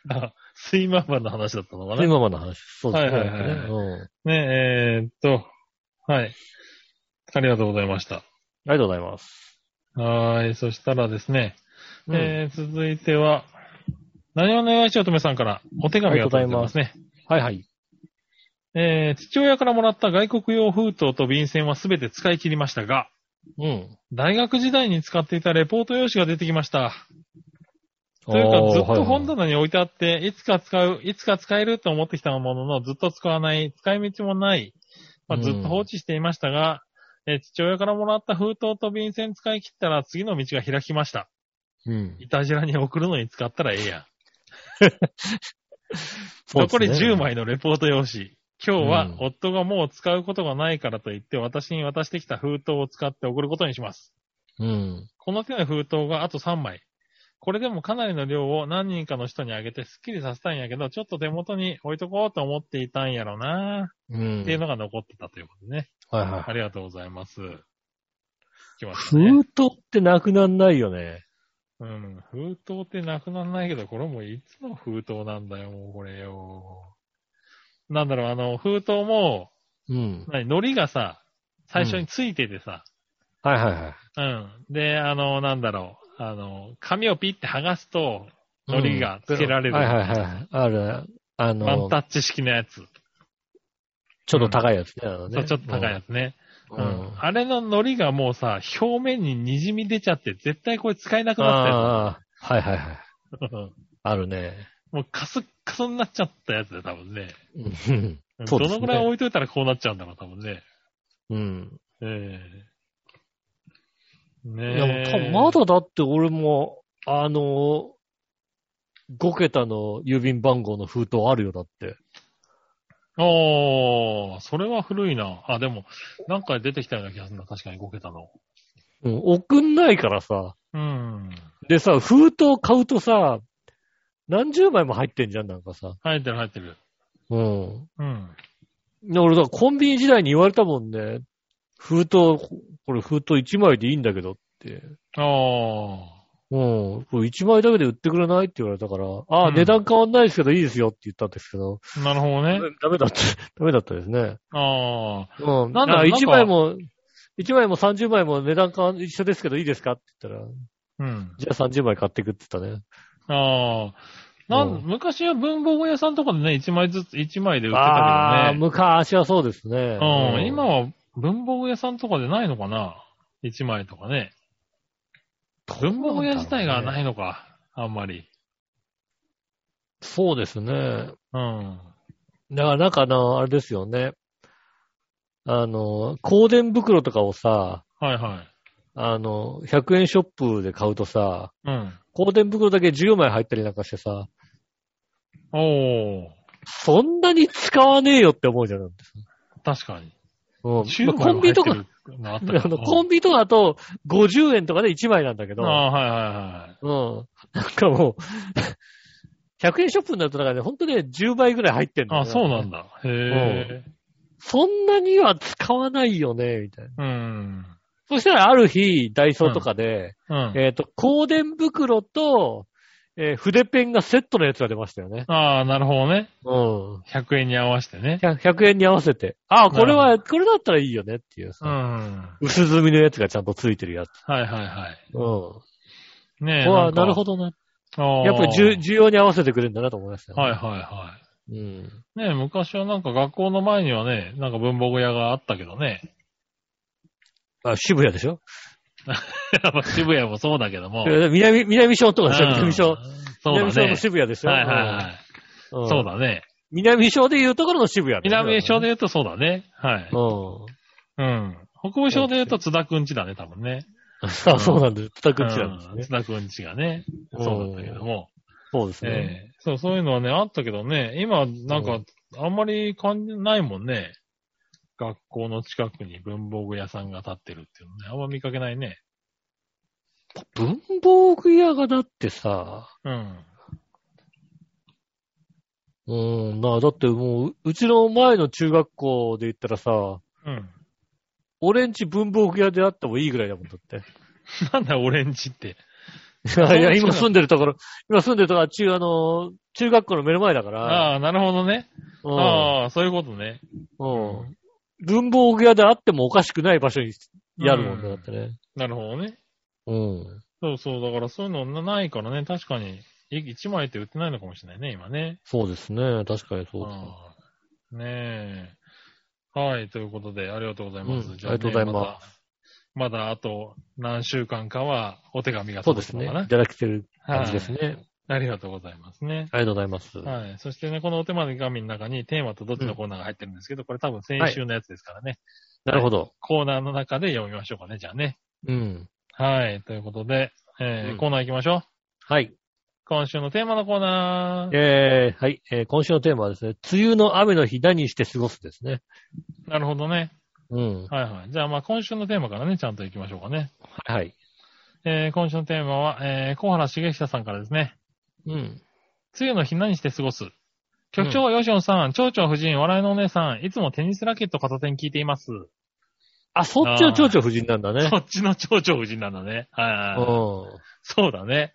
Speaker 3: あ、睡魔場の話だったのかな？
Speaker 2: 今までの話。そうですね。
Speaker 3: はいはいはい。ね、えーっと、はい。ありがとうございました。
Speaker 2: ありがとうございます。
Speaker 3: はーい。そしたらですね、
Speaker 2: うん
Speaker 3: えー、続いては、何をお願いしようとめさんからお手紙が届いてますね。
Speaker 2: はいはい。
Speaker 3: えー、父親からもらった外国用封筒と便箋はすべて使い切りましたが、
Speaker 2: うん。
Speaker 3: 大学時代に使っていたレポート用紙が出てきました。というか、ずっと本棚に置いてあって、いつか使う、いつか使えると思ってきたものの、ずっと使わない、使い道もない、まあ、ずっと放置していましたが、えー父親からもらった封筒と便箋使い切ったら次の道が開きました。
Speaker 2: うん。
Speaker 3: いたじらに送るのに使ったらええやん。残り10。枚のレポート用紙。今日は
Speaker 2: うん
Speaker 3: 夫がもう使うことがないからと言って私に渡してきた封筒を使って送ることにします。
Speaker 2: うん。
Speaker 3: この手の封筒があと3枚。これでもかなりの量を何人かの人にあげてスッキリさせたいんやけど、ちょっと手元に置いとこうと思っていたんやろな、
Speaker 2: うん。
Speaker 3: っていうのが残ってたということでね。
Speaker 2: はいはい
Speaker 3: ありがとうございます。来ましたね。
Speaker 2: 封筒ってなくなんないよね。
Speaker 3: うん。封筒ってなくならないけど、これもいつの封筒なんだよ、もうこれよ。なんだろう、あの、封筒も、
Speaker 2: うん。
Speaker 3: 何、糊がさ、最初についててさ、
Speaker 2: はいはいはい。
Speaker 3: うん。で、あの、なんだろう、あの、紙をピッて剥がすと、糊がつけられる。
Speaker 2: はいはいはい。ある、あ
Speaker 3: ワン
Speaker 2: の
Speaker 3: タ、ッチ式のやつ。
Speaker 2: ちょっと高いやつね。あのね
Speaker 3: そう、ちょっと高いやつね。うんん。あれの海苔がもうさ、表面に滲み出ちゃって、絶対これ使えなくなったや
Speaker 2: ああ、はいはいはい。
Speaker 3: つ。
Speaker 2: あるね。
Speaker 3: もうカスッカスになっちゃったやつで、多分ね。
Speaker 2: うんね
Speaker 3: どのぐらい置いといたらこうなっちゃうんだろう、多分ね。え
Speaker 2: うん。
Speaker 3: え
Speaker 2: い
Speaker 3: ねえ。
Speaker 2: や、もう多分まだだって俺も、あの、5桁の郵便番号の封筒あるよ、だって。
Speaker 3: おー、それは古いな。あ、でも、なんか出てきたような気がするな。確かに5桁の。
Speaker 2: うん、送んないからさ。
Speaker 3: うん。
Speaker 2: でさ、封筒買うとさ、何十枚も入ってんじゃん、なんかさ。
Speaker 3: 入ってる入ってる。
Speaker 2: うん。
Speaker 3: うん。
Speaker 2: で俺コンビニ時代に言われたもんね。封筒、これ封筒1枚でいいんだけどって。
Speaker 3: ああ。
Speaker 2: うん。これ1枚だけで売ってくれないって言われたから、ああ、
Speaker 3: うん
Speaker 2: 値段変わんないですけどいいですよって言ったんですけど、
Speaker 3: なるほどね。
Speaker 2: ダメだった、ダメだったですね。
Speaker 3: ああ。
Speaker 2: うん。
Speaker 3: なんだろう
Speaker 2: あ1枚も、1枚も30枚も値段変わん一緒ですけどいいですかって言ったら、
Speaker 3: うん。
Speaker 2: じゃあ30枚買ってくって言ったね。
Speaker 3: ああ。なん、
Speaker 2: うん
Speaker 3: 昔は文房具屋さんとかでね、1枚ずつ、1枚で売ってたけどね。
Speaker 2: 昔はそうですね。
Speaker 3: うん。今は文房具屋さんとかでないのかな ?1 枚とかね。文房具屋自体がないのか。あんまり。
Speaker 2: そうですね。
Speaker 3: うん。
Speaker 2: だからなんかあの、あれですよね。あの、香典袋とかをさ、
Speaker 3: はいはい。
Speaker 2: あの、100円ショップで買うとさ、
Speaker 3: うん。
Speaker 2: 香典袋だけ10枚入ったりなんかしてさ、
Speaker 3: おー。
Speaker 2: そんなに使わねえよって思うじゃん。うん。
Speaker 3: 確かに。
Speaker 2: まあ
Speaker 3: 10
Speaker 2: コンビニとか、
Speaker 3: あ
Speaker 2: のコンビニとかだと50円とかで1枚なんだけど、
Speaker 3: ああ、はいはいはい。
Speaker 2: うん。なんかもう、100円ショップになるとなんかね、ほんとね、10倍ぐらい入ってんのよ
Speaker 3: あそうなんだ。へえ。
Speaker 2: そんなには使わないよね、みたいな。
Speaker 3: うん。
Speaker 2: そしたらある日、ダイソーとかで、
Speaker 3: うん。
Speaker 2: えっ、と、香典袋と、えー筆ペンがセットのやつが出ましたよね。
Speaker 3: ああ、なるほどね。
Speaker 2: うん。
Speaker 3: 100円に合わせてね。
Speaker 2: 100, 100円に合わせて。ああ、これ
Speaker 3: な
Speaker 2: は、これだったらいいよねっていう
Speaker 3: う
Speaker 2: さ、
Speaker 3: ん。
Speaker 2: 薄墨のやつがちゃんとついてるやつ。
Speaker 3: はいはいはい。
Speaker 2: うん。
Speaker 3: ねえ。
Speaker 2: なるほどな。
Speaker 3: ああ
Speaker 2: やっぱり需需要に合わせてくれるんだなと思いましたよ、
Speaker 3: はいはいは
Speaker 2: うん。
Speaker 3: い。ねえ、昔はなんか学校の前にはね、なんか文房具屋があったけどね。
Speaker 2: あ、渋谷でしょ？
Speaker 3: まあ 渋谷もそうだけども。
Speaker 2: 南、南小とかでしょ南小。
Speaker 3: うんそうだね
Speaker 2: 南小の。渋谷でしょ
Speaker 3: はいはいはい。
Speaker 2: うん
Speaker 3: そうだね。
Speaker 2: 南小でいうところの渋谷ね
Speaker 3: 南小で言うとそうだね。はい。
Speaker 2: うん。
Speaker 3: うん。北部小で言うと津田くんちだね、多分ね。
Speaker 2: あ、そうなんです。叩くんちなんですね
Speaker 3: うん津。田くんちがね。
Speaker 2: うん
Speaker 3: そうだったけども。
Speaker 2: そうですね。
Speaker 3: ええそう、そういうのはね、あったけどね、今、なんか、あんまり感じないもんね。学校の近くに文房具屋さんが建ってるっていうのね、あんま見かけないね。
Speaker 2: 文房具屋がだってさ、
Speaker 3: うん。
Speaker 2: うん、なあ、だってもう、うちの前の中学校で言ったらさ、
Speaker 3: うん。
Speaker 2: 俺んち文房具屋であってもいいぐらいだもんだって。
Speaker 3: なんだ、オレンジって。
Speaker 2: いやいや、今住んでるところ、今住んでるところは中、あの、中学校の目の前だから、
Speaker 3: ああ、なるほどね。
Speaker 2: うん
Speaker 3: ああ、そういうことね。
Speaker 2: うん文房具屋であってもおかしくない場所にやるもんね、
Speaker 3: うん
Speaker 2: だってね。
Speaker 3: なるほどね。
Speaker 2: うん。
Speaker 3: そうそう、だからそういうのなないからね、確かに、1枚って売ってないのかもしれないね、今ね。
Speaker 2: そうですね。確かにそうです。
Speaker 3: ああねえ。はい、ということで、ありがとうございます。じゃ
Speaker 2: うんありがとうございます
Speaker 3: まだ。あと何週間かはお手紙が
Speaker 2: そうですね。
Speaker 3: 届くのかな。
Speaker 2: いただけてる感じですね。
Speaker 3: ありがとうございますね。
Speaker 2: ありがとうございます。
Speaker 3: はい。そしてね、このお手紙の中にテーマとどっちのコーナーが入ってるんですけど、これ多分先週のやつですからね。
Speaker 2: なるほど。
Speaker 3: コーナーの中で読みましょうかね、じゃあね。
Speaker 2: うん。
Speaker 3: はい。ということで、えー
Speaker 2: うん
Speaker 3: コーナー行きましょう。
Speaker 2: はい。
Speaker 3: 今週のテーマのコーナー。
Speaker 2: えー、はい。えー今週のテーマはですね、梅雨の雨の日何して過ごすですね。
Speaker 3: なるほどね。
Speaker 2: うん。
Speaker 3: はいはい。じゃあまあ今週のテーマからね、ちゃんと行きましょうかね。
Speaker 2: はい。
Speaker 3: えー今週のテーマは、えー小原茂久さんからですね。
Speaker 2: うん。
Speaker 3: 梅雨の日何して過ごす？局長、ヨシオンさん、蝶々夫人、笑いのお姉さん、いつもテニスラケット片手に聞いています。
Speaker 2: あ、そっちの蝶々夫人なんだね
Speaker 3: そ。っちの蝶々夫人なんだね。はいはいはい。
Speaker 2: う
Speaker 3: そうだね。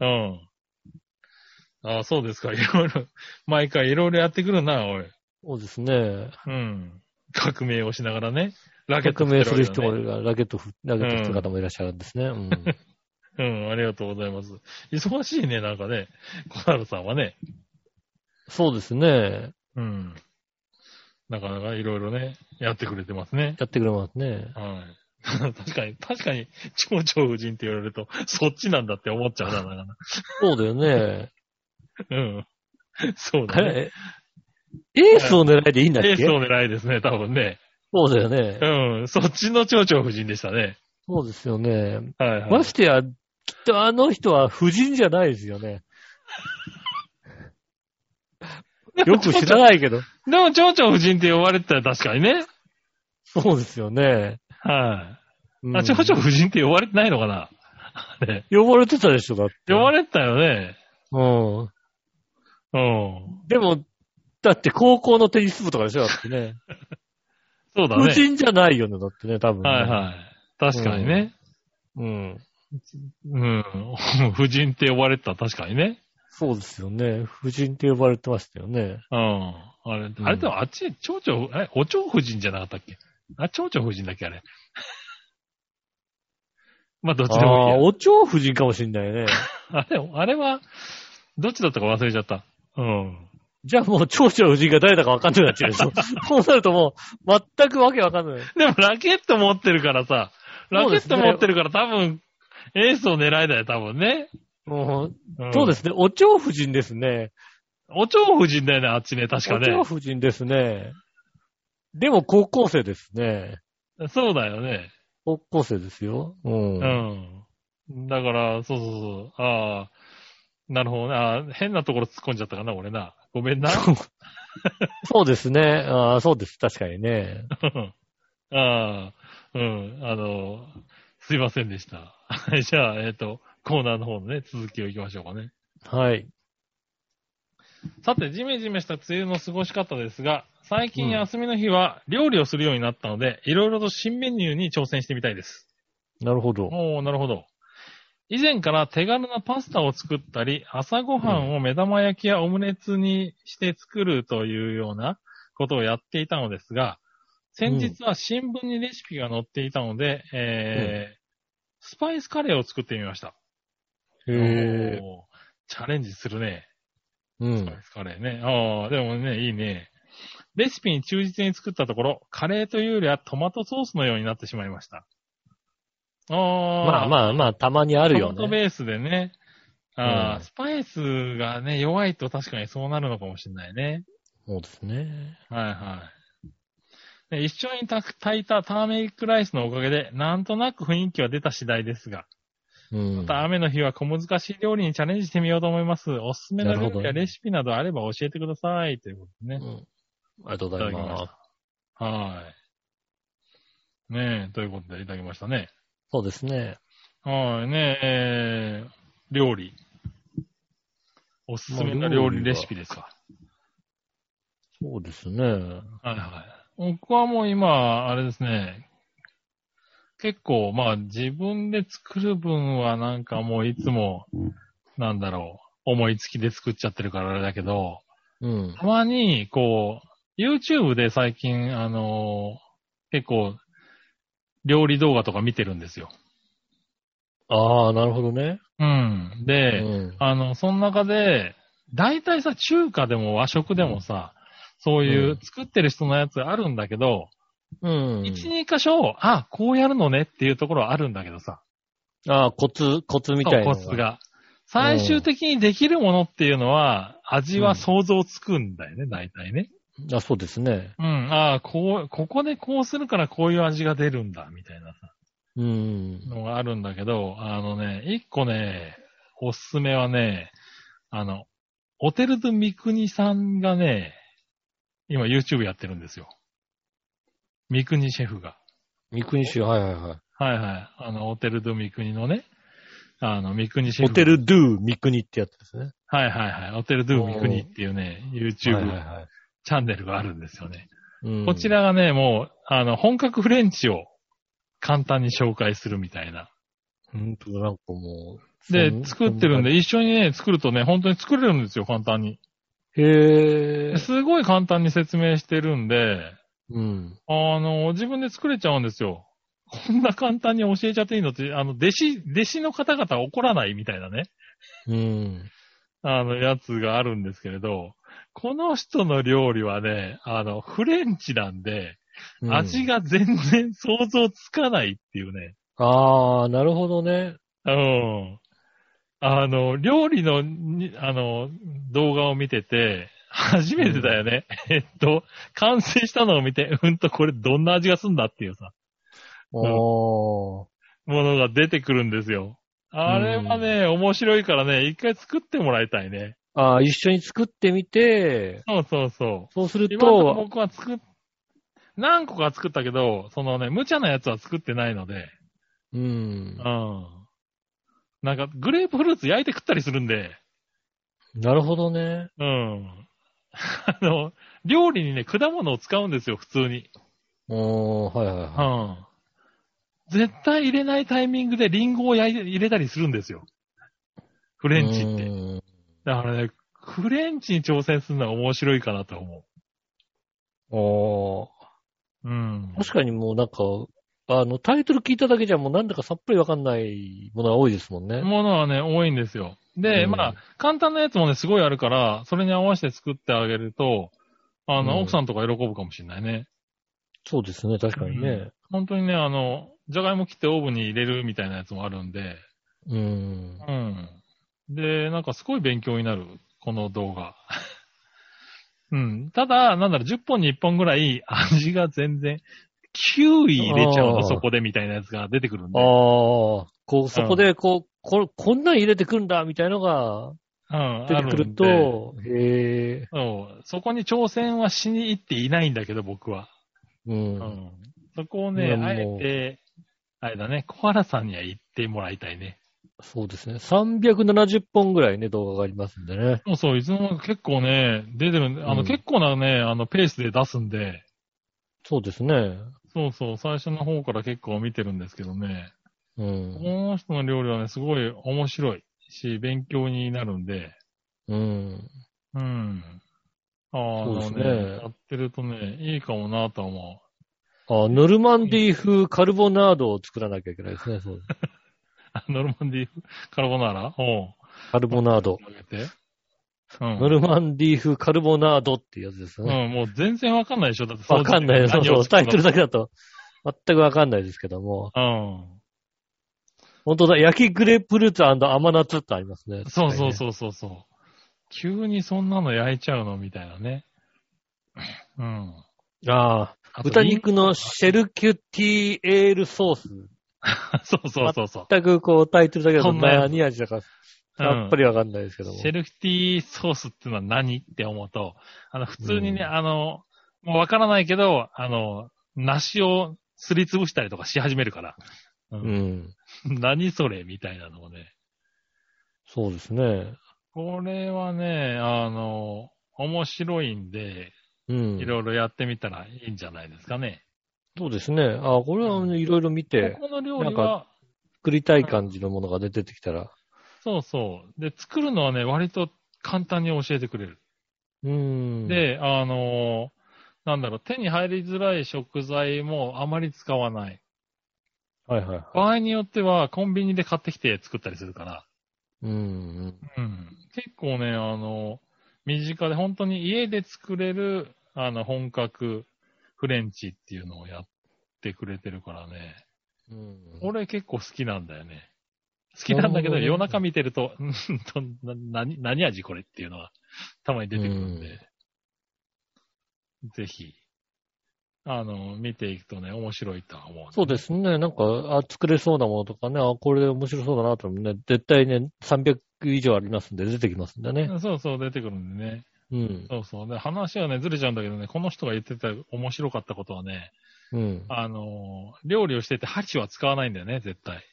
Speaker 3: うん。ああ、そうですか。いろいろ、毎回いろいろやってくるな、おい。
Speaker 2: ん。そうですね。
Speaker 3: うん。革命をしながらね。ラケット
Speaker 2: 革命する人
Speaker 3: 振ってわけだね
Speaker 2: も、ラケット振、ラケット振る方もいらっしゃるんですね。うん。
Speaker 3: うん、ありがとうございます。忙しいね、なんかね。小原さんはね。
Speaker 2: そうですね。
Speaker 3: うん。なかなかいろいろね、やってくれてますね。
Speaker 2: やってくれますね。
Speaker 3: はい。確かに、確かに、蝶々夫人って言われると、そっちなんだって思っちゃうな、な。
Speaker 2: そうだよね。
Speaker 3: うん。そう
Speaker 2: あ
Speaker 3: だね。
Speaker 2: れ、エースを狙いでいいんだっけ？
Speaker 3: エースを狙いですね、多分ね。
Speaker 2: そうだよね。
Speaker 3: うん。そっちの蝶々夫人でしたね。
Speaker 2: そうですよね。
Speaker 3: はいはい。
Speaker 2: ましてや、きっとあの人は夫人じゃないですよね。よく知らないけど。
Speaker 3: でも、蝶々夫人って呼ばれてたら確かにね。
Speaker 2: そうですよね。
Speaker 3: はい。
Speaker 2: うん
Speaker 3: あ、蝶々夫人って呼ばれてないのかな？ね
Speaker 2: 呼ばれてたでしょ、だって。
Speaker 3: 呼ばれてたよね。
Speaker 2: うん。
Speaker 3: うん。
Speaker 2: でも、だって高校のテニス部とかでしょ、だってね。
Speaker 3: そうだね。
Speaker 2: 夫人じゃないよね、だってね、多分、ね。
Speaker 3: はいはい。確かにね。
Speaker 2: うん。
Speaker 3: うん。夫人って呼ばれてたら確かにね。
Speaker 2: そうですよね。夫人って呼ばれてましたよね。
Speaker 3: うん。あれ、あれでもあっち、蝶々、え、お蝶夫人じゃなかったっけ？あ、蝶々夫人だっけあれ。まあ、どっちでもいい
Speaker 2: ああ、
Speaker 3: や。
Speaker 2: お蝶夫人かもしんないね。
Speaker 3: あれ、あれは、どっちだったか忘れちゃった。うん。
Speaker 2: じゃあもう蝶々夫人が誰だかわかんなくなっちゃうでしょ。そうなるともう、全くわけわかんない。
Speaker 3: でもラケット持ってるからさ、ラケット持ってるから多分、エースを狙いだよ、多分ね。
Speaker 2: もう、
Speaker 3: ん
Speaker 2: そうですね。お蝶夫人ですね。
Speaker 3: お蝶夫人だよね、あっちね、確か
Speaker 2: お蝶
Speaker 3: ね。
Speaker 2: 夫人ですね。でも高校生ですね。
Speaker 3: そうだよね。
Speaker 2: 高校生ですよ。うん。
Speaker 3: うん。だから、そうそうそう。ああ、なるほどね。あー変なところ突っ込んじゃったかな、俺な。ごめんな。
Speaker 2: そうですね。ああ、そうです。確かにね。
Speaker 3: ああ、うん。あの、すいませんでした。はいじゃあ、えっ、と、コーナーの方のね、続きを行きましょうかね。
Speaker 2: はい。
Speaker 3: さて、ジメジメした梅雨の過ごし方ですが、最近
Speaker 2: うん
Speaker 3: 休みの日は料理をするようになったので、いろいろと新メニューに挑戦してみたいです。
Speaker 2: なるほど。
Speaker 3: おー、なるほど。以前から手軽なパスタを作ったり、朝ごはんを目玉焼きやオムレツにして作るというようなことをやっていたのですが、先日は新聞にレシピが載っていたので、えースパイスカレーを作ってみました。
Speaker 2: へ
Speaker 3: ーチャレンジするね。
Speaker 2: うん
Speaker 3: スパイ。スカレーね。ああ、でもね、いいね。レシピに忠実に作ったところ、カレーというよりはトマトソースのようになってしまいました。ああ。
Speaker 2: まあまあまあ、たまにあるよね。
Speaker 3: トマトベースでね。ああ、
Speaker 2: うん
Speaker 3: スパイスがね、弱いと確かにそうなるのかもしれないね。
Speaker 2: そうですね。
Speaker 3: はいはい。で一緒に炊いたターメリックライスのおかげで、なんとなく雰囲気は出た次第ですが、
Speaker 2: うん。
Speaker 3: また雨の日は小難しい料理にチャレンジしてみようと思います。おすすめの料理やレシピなどあれば教えてください。ということでね。
Speaker 2: うんありがとうございます。
Speaker 3: はい。ねえ、ということでいただきましたね。
Speaker 2: そうですね。
Speaker 3: はい、ねえ、えー料理。おすすめな料理レシピですか。
Speaker 2: そうですね。
Speaker 3: はいはい。僕はもう今、あれですね。結構、まあ自分で作る分はなんかもういつも、なんだろう、思いつきで作っちゃってるからあれだけど、
Speaker 2: うん。
Speaker 3: たまに、こう、YouTube で最近、あの結構、料理動画とか見てるんですよ。
Speaker 2: ああ、なるほどね。
Speaker 3: うん。
Speaker 2: う
Speaker 3: で、
Speaker 2: ん。
Speaker 3: あの、その中で、大体さ、中華でも和食でもさ、そういううん作ってる人のやつあるんだけど、
Speaker 2: うん。
Speaker 3: 一、二箇所、あ、こうやるのねっていうところはあるんだけどさ、
Speaker 2: ああ、コツ、コツみたいな
Speaker 3: コツ。が。最終的にできるものっていうのは、味は想像つくんだよね、大体ね。
Speaker 2: あ、そうですね。
Speaker 3: うん、ああ、こう、ここでこうするからこういう味が出るんだ、みたいなさ、
Speaker 2: うん。
Speaker 3: のがあるんだけど、あのね、一個ね、おすすめはね、あの、オテルド三国さんがね、今 YouTube やってるんですよ。三国シェフが。
Speaker 2: 三国市、はいはいはい。
Speaker 3: はいはい。あの、オテルド三国のね、あの、三国シェフ。
Speaker 2: ホテルドゥ三国ってやつですね。
Speaker 3: はいはいはい。オテルドゥ三国っていうね、YouTube
Speaker 2: はいはいはい
Speaker 3: チャンネルがあるんですよね。
Speaker 2: うん
Speaker 3: こち。らがね、もう、あの、本格フレンチを簡単に紹介するみたいな。
Speaker 2: 本当だなんかもう。
Speaker 3: で作ってるんで、。一緒にね、作るとね、本当に作れるんですよ、簡単に。
Speaker 2: へえ。
Speaker 3: すごい簡単に説明してるんで、
Speaker 2: うん。
Speaker 3: あの、自分で作れちゃうんですよ。こんな簡単に教えちゃっていいのって、あの、弟子、弟子の方々怒らないみたいなね、
Speaker 2: うん。
Speaker 3: あの、やつがあるんですけれど、この人の料理はね、あの、フレンチなんで、
Speaker 2: うん
Speaker 3: 味が全然想像つかないっていうね。
Speaker 2: ああ、なるほどね。
Speaker 3: うん。あの、料理のに、あの、動画を見てて、初めてだよね。えっと、完成したのを見て、うんとこれどんな味がすんだっていうさ、
Speaker 2: おー。
Speaker 3: ものが出てくるんですよ。あれはね、面白いからね、一回作ってもらいたいね。
Speaker 2: ああ、一緒に作ってみて、
Speaker 3: そうそうそう。
Speaker 2: そうする
Speaker 3: と、僕は作っ、何個か作ったけど、そのね、無茶なやつは作ってないので、
Speaker 2: うん
Speaker 3: う。ん。なんか、グレープフルーツ焼いて食ったりするんで、
Speaker 2: なるほどね。
Speaker 3: うん。あの、料理にね、果物を使うんですよ、普通に。
Speaker 2: おー、はいはいは
Speaker 3: うん。絶対入れないタイミングでリンゴを焼いて入れたりするんですよ。フ
Speaker 2: い。
Speaker 3: レンチって。
Speaker 2: うん
Speaker 3: だからね、フレンチに挑戦するのは面白いかなと思
Speaker 2: おー。
Speaker 3: う。うん。
Speaker 2: 確かにもうなんか、あの、タイトル聞いただけじゃもうなんだかさっぱりわかんないものが多いですもんね。
Speaker 3: ものはね、多いんですよ。で、
Speaker 2: うん
Speaker 3: まあ、簡単なやつもね、すごいあるから、それに合わせて作ってあげると、あの、
Speaker 2: うん
Speaker 3: 奥さんとか喜ぶかもしれないね。
Speaker 2: そうですね、確かにね。
Speaker 3: 本当にね、あの、じゃがいも切ってオーブンに入れるみたいなやつもあるんで、
Speaker 2: うん。
Speaker 3: うん。で、なんかすごい勉強になる、この動画。うん。ただ、なんだろう、10本に1本ぐらい味が全然、キウイ入れちゃうの、そこでみたいなやつが出てくるん
Speaker 2: ああ、
Speaker 3: で。
Speaker 2: こう、そこで、こう、こ、こんなん入れてくんだ、みたいのが
Speaker 3: うん。
Speaker 2: 出てくると、へえ、
Speaker 3: そう。そこに挑戦はしに行っていないんだけど、僕は。
Speaker 2: う。
Speaker 3: うんん。そこをね、あえて、あれだね、小原さんには行ってもらいたいね。
Speaker 2: そうですね。370本ぐらいね、動画がありますんでね。
Speaker 3: そうそう、いつの間にか結構ね、出てるんで、あの、
Speaker 2: うん
Speaker 3: 結構なね、あの、ペースで出すんで、
Speaker 2: そうですね。
Speaker 3: そうそう、最初の方から結構見てるんですけどね、
Speaker 2: う
Speaker 3: こ
Speaker 2: ん。
Speaker 3: の人の料理はね、すごい面白いし、勉強になるんで、
Speaker 2: うん。
Speaker 3: うん。ああ、
Speaker 2: ね
Speaker 3: ね、やってるとね、いいかもなとは思
Speaker 2: あ、ノルマンディー風カルボナードを作らなきゃいけないですね。そう
Speaker 3: う。あノルマンディーカルボナーラ？おう。
Speaker 2: カルボナード。
Speaker 3: うん。
Speaker 2: ノルマンディー風カルボナードっていうやつですよね。
Speaker 3: うん、もう全然わかんないでしょだって
Speaker 2: わかんない。そうそう。タイトル
Speaker 3: だ。
Speaker 2: だけだと全くわかんないですけども。
Speaker 3: うん。
Speaker 2: 本当だ。焼きグレープフルーツ甘夏ってありますね。
Speaker 3: そうそう
Speaker 2: う。
Speaker 3: そうそうそう。急にそんなの焼いちゃうのみたいなね。うん。
Speaker 2: ああ。豚肉のシェルキュティエールソース。
Speaker 3: そうそうそうそう。
Speaker 2: 全くこうタイトルだけだと
Speaker 3: そんなやつ
Speaker 2: 何味だかさっぱりわかんないですけども。
Speaker 3: シェルキティソースっていうのは何って思うと、あの、普通にね、
Speaker 2: うん
Speaker 3: あの、もうわからないけど、あの、梨をすりつぶしたりとかし始めるから。う
Speaker 2: うん。
Speaker 3: 何それみたいなのをね。
Speaker 2: そうですね。
Speaker 3: これはね、あの、面白いんで、
Speaker 2: うん。
Speaker 3: いろいろやってみたらいいんじゃないですかね。
Speaker 2: そうですね。あこれはねいろいろ見て
Speaker 3: こ、この料理
Speaker 2: なん
Speaker 3: は、
Speaker 2: 作りたい感じのものが出てきたら。
Speaker 3: そうそう。で、作るのはね、割と簡単に教えてくれる。
Speaker 2: うん。、
Speaker 3: で、あの、なんだろう、手に入りづらい食材もあまり使わない。
Speaker 2: はいはいはい。
Speaker 3: 場合によっては、コンビニで買ってきて作ったりするから。
Speaker 2: うん。
Speaker 3: うん。結構ね、あの、身近で本当に家で作れる、あの、本格フレンチっていうのをやってくれてるからね。
Speaker 2: うん。
Speaker 3: 俺結構好きなんだよね。好きなんだけど、夜中見てると、うんとな何、何味これっていうのは、たまに出てくるんで、ぜひ、あの、見ていくとね、面白いとは思う、
Speaker 2: そうですね。なんか、あ、作れそうなものとかね、あ、これ面白そうだなと思うね。絶対ね、300以上ありますんで、出てきますんでね。
Speaker 3: そうそう、出てくるんでね。
Speaker 2: うん。
Speaker 3: そうそう。で、話はね、ずれちゃうんだけどね、この人が言ってた面白かったことはね、
Speaker 2: うん。
Speaker 3: あの、料理をしてて箸は使わないんだよね、絶対。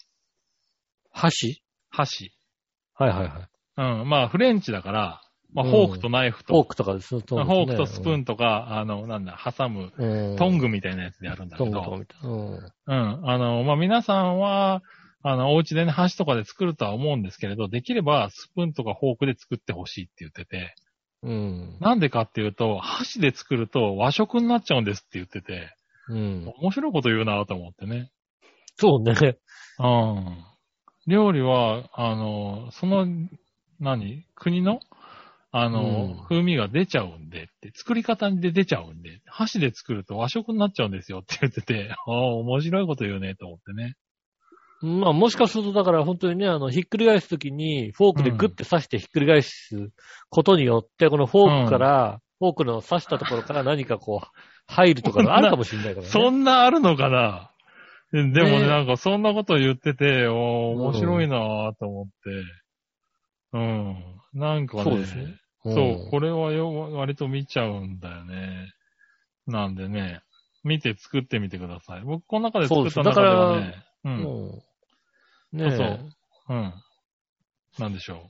Speaker 2: 箸？
Speaker 3: 箸。
Speaker 2: はいはいはい。
Speaker 3: うん。まあ、フレンチだから、まあ、
Speaker 2: うん
Speaker 3: フォークとナイフと、
Speaker 2: フォークとかです。ね
Speaker 3: フォークとスプーンとか、あの、なんだ、挟む、
Speaker 2: うん。
Speaker 3: トングみたいなやつでやるんだけど、
Speaker 2: トングとかみたいな。うん。
Speaker 3: うん。あの、まあ、皆さんは、あの、お家でね、箸とかで作るとは思うんですけれど、できればスプーンとかフォークで作ってほしいって言ってて、
Speaker 2: うん。
Speaker 3: なんでかっていうと、箸で作ると和食になっちゃうんですって言ってて、
Speaker 2: うん。
Speaker 3: 面白いこと言うなと思ってね。
Speaker 2: そうね。
Speaker 3: うん。料理は、あの、その、何？国の？あの、
Speaker 2: うん。
Speaker 3: 風味が出ちゃうんでって、作り方で出ちゃうんで、箸で作ると和食になっちゃうんですよって 言ってて、ああ、面白いこと言うね、と思ってね。
Speaker 2: まあもしかするとだから本当にね、あの、ひっくり返すときにフォークでグッて刺してひっくり返すことによって、このフォークから、フォークの刺したところから何かこう、入るとかがあるかもしれないからね。
Speaker 3: そんなあるのかな？でもね、
Speaker 2: ね
Speaker 3: なんかそんなこと言ってて、おー面白いなぁと思って。うん。なんかね、
Speaker 2: そうですねうん
Speaker 3: そう、これはよ、割と見ちゃうんだよね。なんでね、見て作ってみてください。僕、この中で作った中ではね、うん。
Speaker 2: うん。ねえ。
Speaker 3: そううん。なんでしょ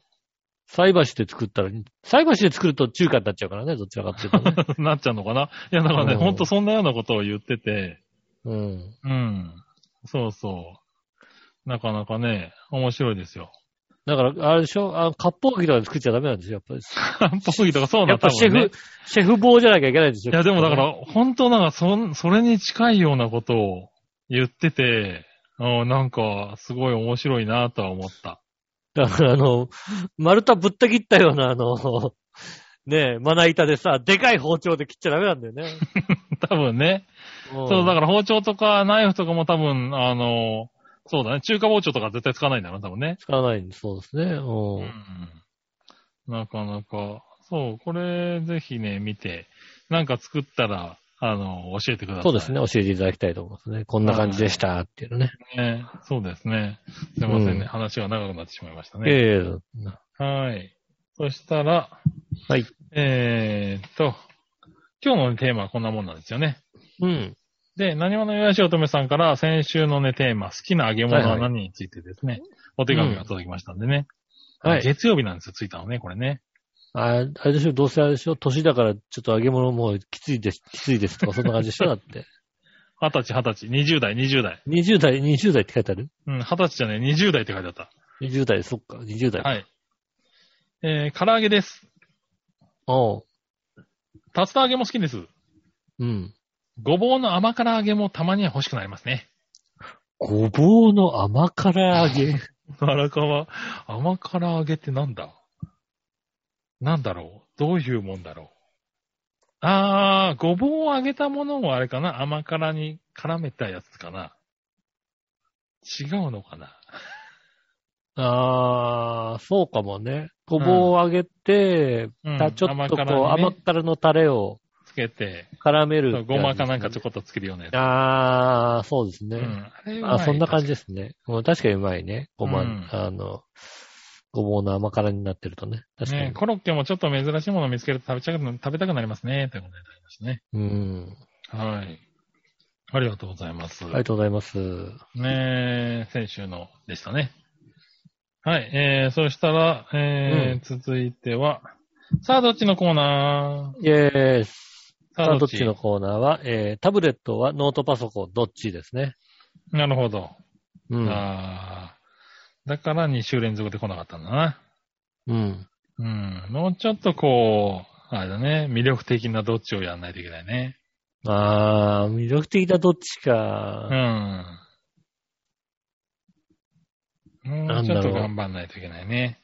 Speaker 2: 菜箸で作ったら、菜箸で作ると中華になっちゃうからね、どちらかっていうとね。
Speaker 3: う。なっちゃうのかないや、だからね、
Speaker 2: うん
Speaker 3: ほんとそんなようなことを言ってて、
Speaker 2: うん。
Speaker 3: うん。そうそう。なかなかね、面白いですよ。
Speaker 2: だから、あれでしょ？あの、割烹着とかで作っちゃダメなんですよ、やっぱり。
Speaker 3: 漢方着とかそうな
Speaker 2: やっぱシェフ、シェフ棒じゃなきゃいけないんですよ。
Speaker 3: いや、でもだから、本当なんか、そん、それに近いようなことを言ってて、あなんか、すごい面白いなとは思った。
Speaker 2: だから、あの、丸太ぶった切ったような、あの、ねえ、まな板でさ、でかい包丁で切っちゃダメなんだよね。
Speaker 3: 多分ね。
Speaker 2: そ
Speaker 3: そう、だから包丁とかナイフとかも多分、あの、そうだね。中華包丁とか絶対使わないんだろうな、多分ね。
Speaker 2: 使わないんで、そうですね。
Speaker 3: う
Speaker 2: うん。
Speaker 3: ん。なかなか、そう、これぜひね、見て、なんか作ったら、あの、教えてください。
Speaker 2: そうですね。教えていただきたいと思いますね。こんな感じでしたっていうのね。
Speaker 3: ね。そうですね。すいませんね。
Speaker 2: うん
Speaker 3: 話が長くなってしまいましたね。
Speaker 2: ええ
Speaker 3: はい。そしたら、
Speaker 2: はい。
Speaker 3: えーっと、今日のテーマはこんなもんなんですよね。
Speaker 2: うん。
Speaker 3: で、何話のよやしおとめさんから先週のね、テーマ、好きな揚げ物は何についてですね、お手紙が届きましたんでね。
Speaker 2: はい。
Speaker 3: 月曜日なんですよ、ついたのね、これね。
Speaker 2: ああれでしょ、どうせあれでしょ、年だからちょっと揚げ物もうきついです、きついですとか、そんな感じでしょだって。
Speaker 3: 二十歳、二十歳、二十代、二十代。
Speaker 2: 20代、20代って書いてある？
Speaker 3: うん、二十歳じゃねえ、二十代って書いてあった。
Speaker 2: ?20 代、そっか、20代。
Speaker 3: はい。えー、唐揚げです。
Speaker 2: おう。
Speaker 3: 竜田揚げも好きです。
Speaker 2: うん。
Speaker 3: ごぼうの甘辛揚げもたまには欲しくなりますね。
Speaker 2: ごぼうの甘辛揚げ？
Speaker 3: 荒川、甘辛揚げってなんだ？なんだろう？どういうもんだろう？あー、ごぼうを揚げたものをあれかな？甘辛に絡めたやつかな？違うのかな？
Speaker 2: ああ、そうかもね。ごぼうを揚げて、
Speaker 3: うん。
Speaker 2: たちょっとこう、
Speaker 3: 甘辛にね。
Speaker 2: 甘辛のタレを
Speaker 3: つけて、
Speaker 2: 絡める、
Speaker 3: ごまかなんかちょこっとつけるようなやつ。
Speaker 2: ああ、そうですね。
Speaker 3: うん。あれうまい
Speaker 2: あそんな感じですね。もう確かにうまいね。ごま、
Speaker 3: うん
Speaker 2: あの、ごぼうの甘辛になってるとね。確かに。
Speaker 3: ね、コロッケもちょっと珍しいものを見つけると食べちゃく食べたくなりますね。ということでありましたね。
Speaker 2: うん。
Speaker 3: はい。ありがとうございます。
Speaker 2: ありがとうございます。
Speaker 3: ねえ、先週のでしたね。はい、えー、そしたら、えー続いては、さあ、どっちのコーナ
Speaker 2: イェーイ。
Speaker 3: ー
Speaker 2: さあ、どっち？のコーナーは、えー、タブレットはノートパソコン、どっちですね。
Speaker 3: なるほど。
Speaker 2: うん。
Speaker 3: あーだから2週連続で来なかったんだな。
Speaker 2: うん。
Speaker 3: うん。もうちょっとこう、あれだね、魅力的などっちをやんないといけないね。
Speaker 2: あー、魅力的などっち
Speaker 3: う
Speaker 2: か。
Speaker 3: ん。も
Speaker 2: う
Speaker 3: うんちょっと頑張んないといけないね。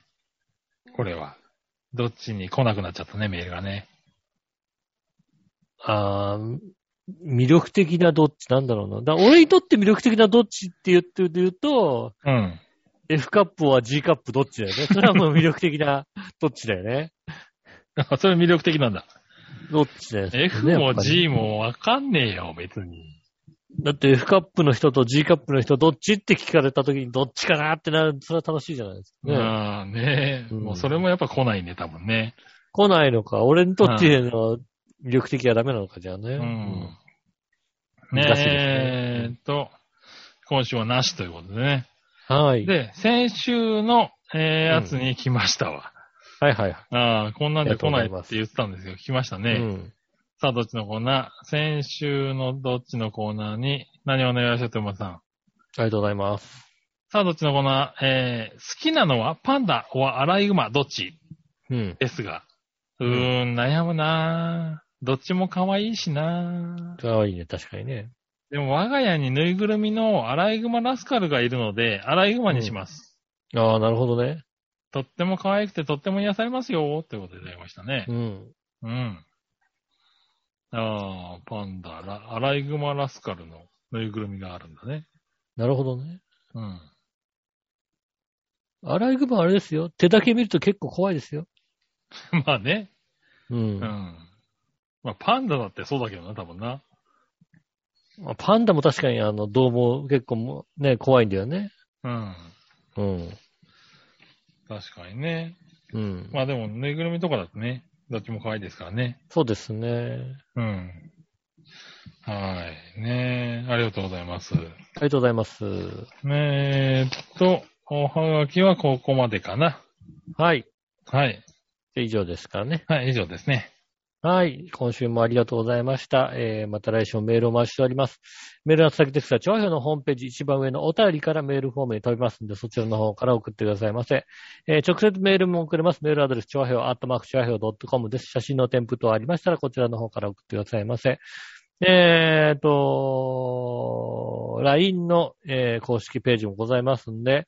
Speaker 3: これは。どっちに来なくなっちゃったね、メールがね。
Speaker 2: あー、魅力的などっちなんだろうな。だ俺にとって魅力的などっちって言って言うと、
Speaker 3: うん。
Speaker 2: F カップは G カップどっちだよね。それはもう魅力的などっちだよね。
Speaker 3: あ それ魅力的なんだ。
Speaker 2: どっちだよね。
Speaker 3: F も G もわかんねえよ、別に。
Speaker 2: だって F カップの人と G カップの人どっちって聞かれた時にどっちかなってなる、それは楽しいじゃないですかね。
Speaker 3: ああ、ねえ、
Speaker 2: うん
Speaker 3: もうそれもやっぱ来ないね、多分ね。
Speaker 2: 来ないのか、俺にとっての魅力的はダメなのか、じゃあね。
Speaker 3: うん。
Speaker 2: ね
Speaker 3: えーっと、今週はなしということでね。
Speaker 2: はい。
Speaker 3: で、先週の、えーやつに来ましたわ。
Speaker 2: はいはいはい。
Speaker 3: ああ、こんなんで来ないって言ってたんですよ。来ましたね。
Speaker 2: うん。
Speaker 3: さあ、どっちのコーナー？先週のどっちのコーナーに、何をお願いしようと思さん。
Speaker 2: ありがとうございます。
Speaker 3: さあ、どっちのコーナー？えー、好きなのはパンダはアライグマ？どっち？
Speaker 2: うん。
Speaker 3: ですが。うーん、悩むなぁどっちも可愛いしなぁ
Speaker 2: かわいいね、確かにね。
Speaker 3: でも我が家にぬいぐるみのアライグマラスカルがいるので、アライグマにします。
Speaker 2: ああ、なるほどね。
Speaker 3: とっても可愛くてとっても癒されますよ、ということでいただきましたね
Speaker 2: う。ん。
Speaker 3: うん。ああ、パンダ、ラアライグマラスカルのぬいぐるみがあるんだね。
Speaker 2: なるほどね。
Speaker 3: うん。
Speaker 2: アライグマあれですよ。手だけ見ると結構怖いですよ。
Speaker 3: まあね。
Speaker 2: う。
Speaker 3: うんん。まあ、パンダだってそうだけどな、多分な。
Speaker 2: まあパンダも確かにあの、どうも結構もね、怖いんだよね。
Speaker 3: うん。
Speaker 2: うん。
Speaker 3: 確かにね。
Speaker 2: うん。
Speaker 3: まあでも、ぬいぐるみとかだとね、どっちも可愛いですからね。
Speaker 2: そうですね。
Speaker 3: うん。はい。ねえ、ありがとうございます。
Speaker 2: ありがとうございます。
Speaker 3: ねえっと、おはがきはここまでかな。
Speaker 2: はい。
Speaker 3: はい。
Speaker 2: で以上ですからね。
Speaker 3: はい、以上ですね。
Speaker 2: はい。今週もありがとうございました。えー、また来週もメールをお待ちしております。メールの先ですが、調和表のホームページ一番上のお便りからメールフォームに飛びますので、そちらの方から送ってくださいませ。えー、直接メールも送れます。メールアドレス、調和表、アットマーク調和表 .com です。写真の添付等ありましたら、こちらの方から送ってくださいませ。えーと、LINE の、えー公式ページもございますんで、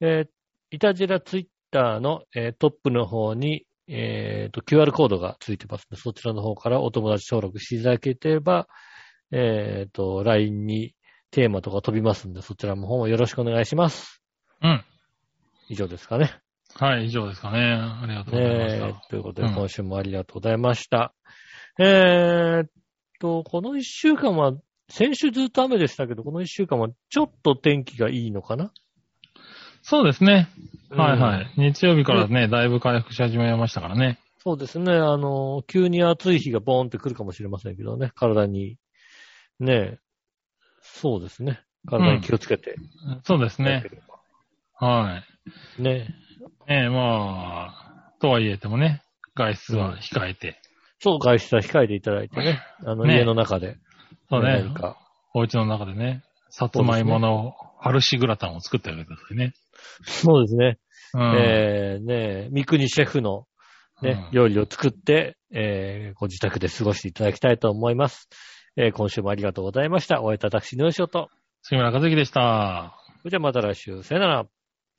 Speaker 2: えー、イタジラツイッターの、えートップの方に、えーと、QR コードがついてますので、そちらの方からお友達登録していただければ、えーと、LINE にテーマとか飛びますんで、そちらの方もよろしくお願いします。
Speaker 3: うん。
Speaker 2: 以上ですかね。
Speaker 3: はい、以上ですかね。ありがとうございまし
Speaker 2: ね
Speaker 3: た。
Speaker 2: えということで、
Speaker 3: うん
Speaker 2: 今週もありがとうございました。えーっと、この一週間は、先週ずっと雨でしたけど、この一週間はちょっと天気がいいのかな
Speaker 3: そうですね。はいは
Speaker 2: うん
Speaker 3: い。日曜日からね、だいぶ回復し始めましたからね。
Speaker 2: そうですね。あの、急に暑い日がボーンって来るかもしれませんけどね。体に。ねえ。そうですね。体に気をつけて。
Speaker 3: そうですね。は
Speaker 2: ね
Speaker 3: い。ねえ、まあ、とはいえてもね、外出は控えて。
Speaker 2: そう、外出は控えていただいてね。あの、
Speaker 3: ね
Speaker 2: 家の中で。
Speaker 3: そうね。お家の中でね、さつまいもの春しグラタンを作ってあげてくださいね。
Speaker 2: そうですね。
Speaker 3: うん。
Speaker 2: えー、ねえ、三国シェフのね、
Speaker 3: うん
Speaker 2: 料理を作って、えー、ご自宅で過ごしていただきたいと思います。えー、今週もありがとうございました。お会いいた私、のよしおと。
Speaker 3: 杉村和之でした。
Speaker 2: それじゃあまた来週。さよなら。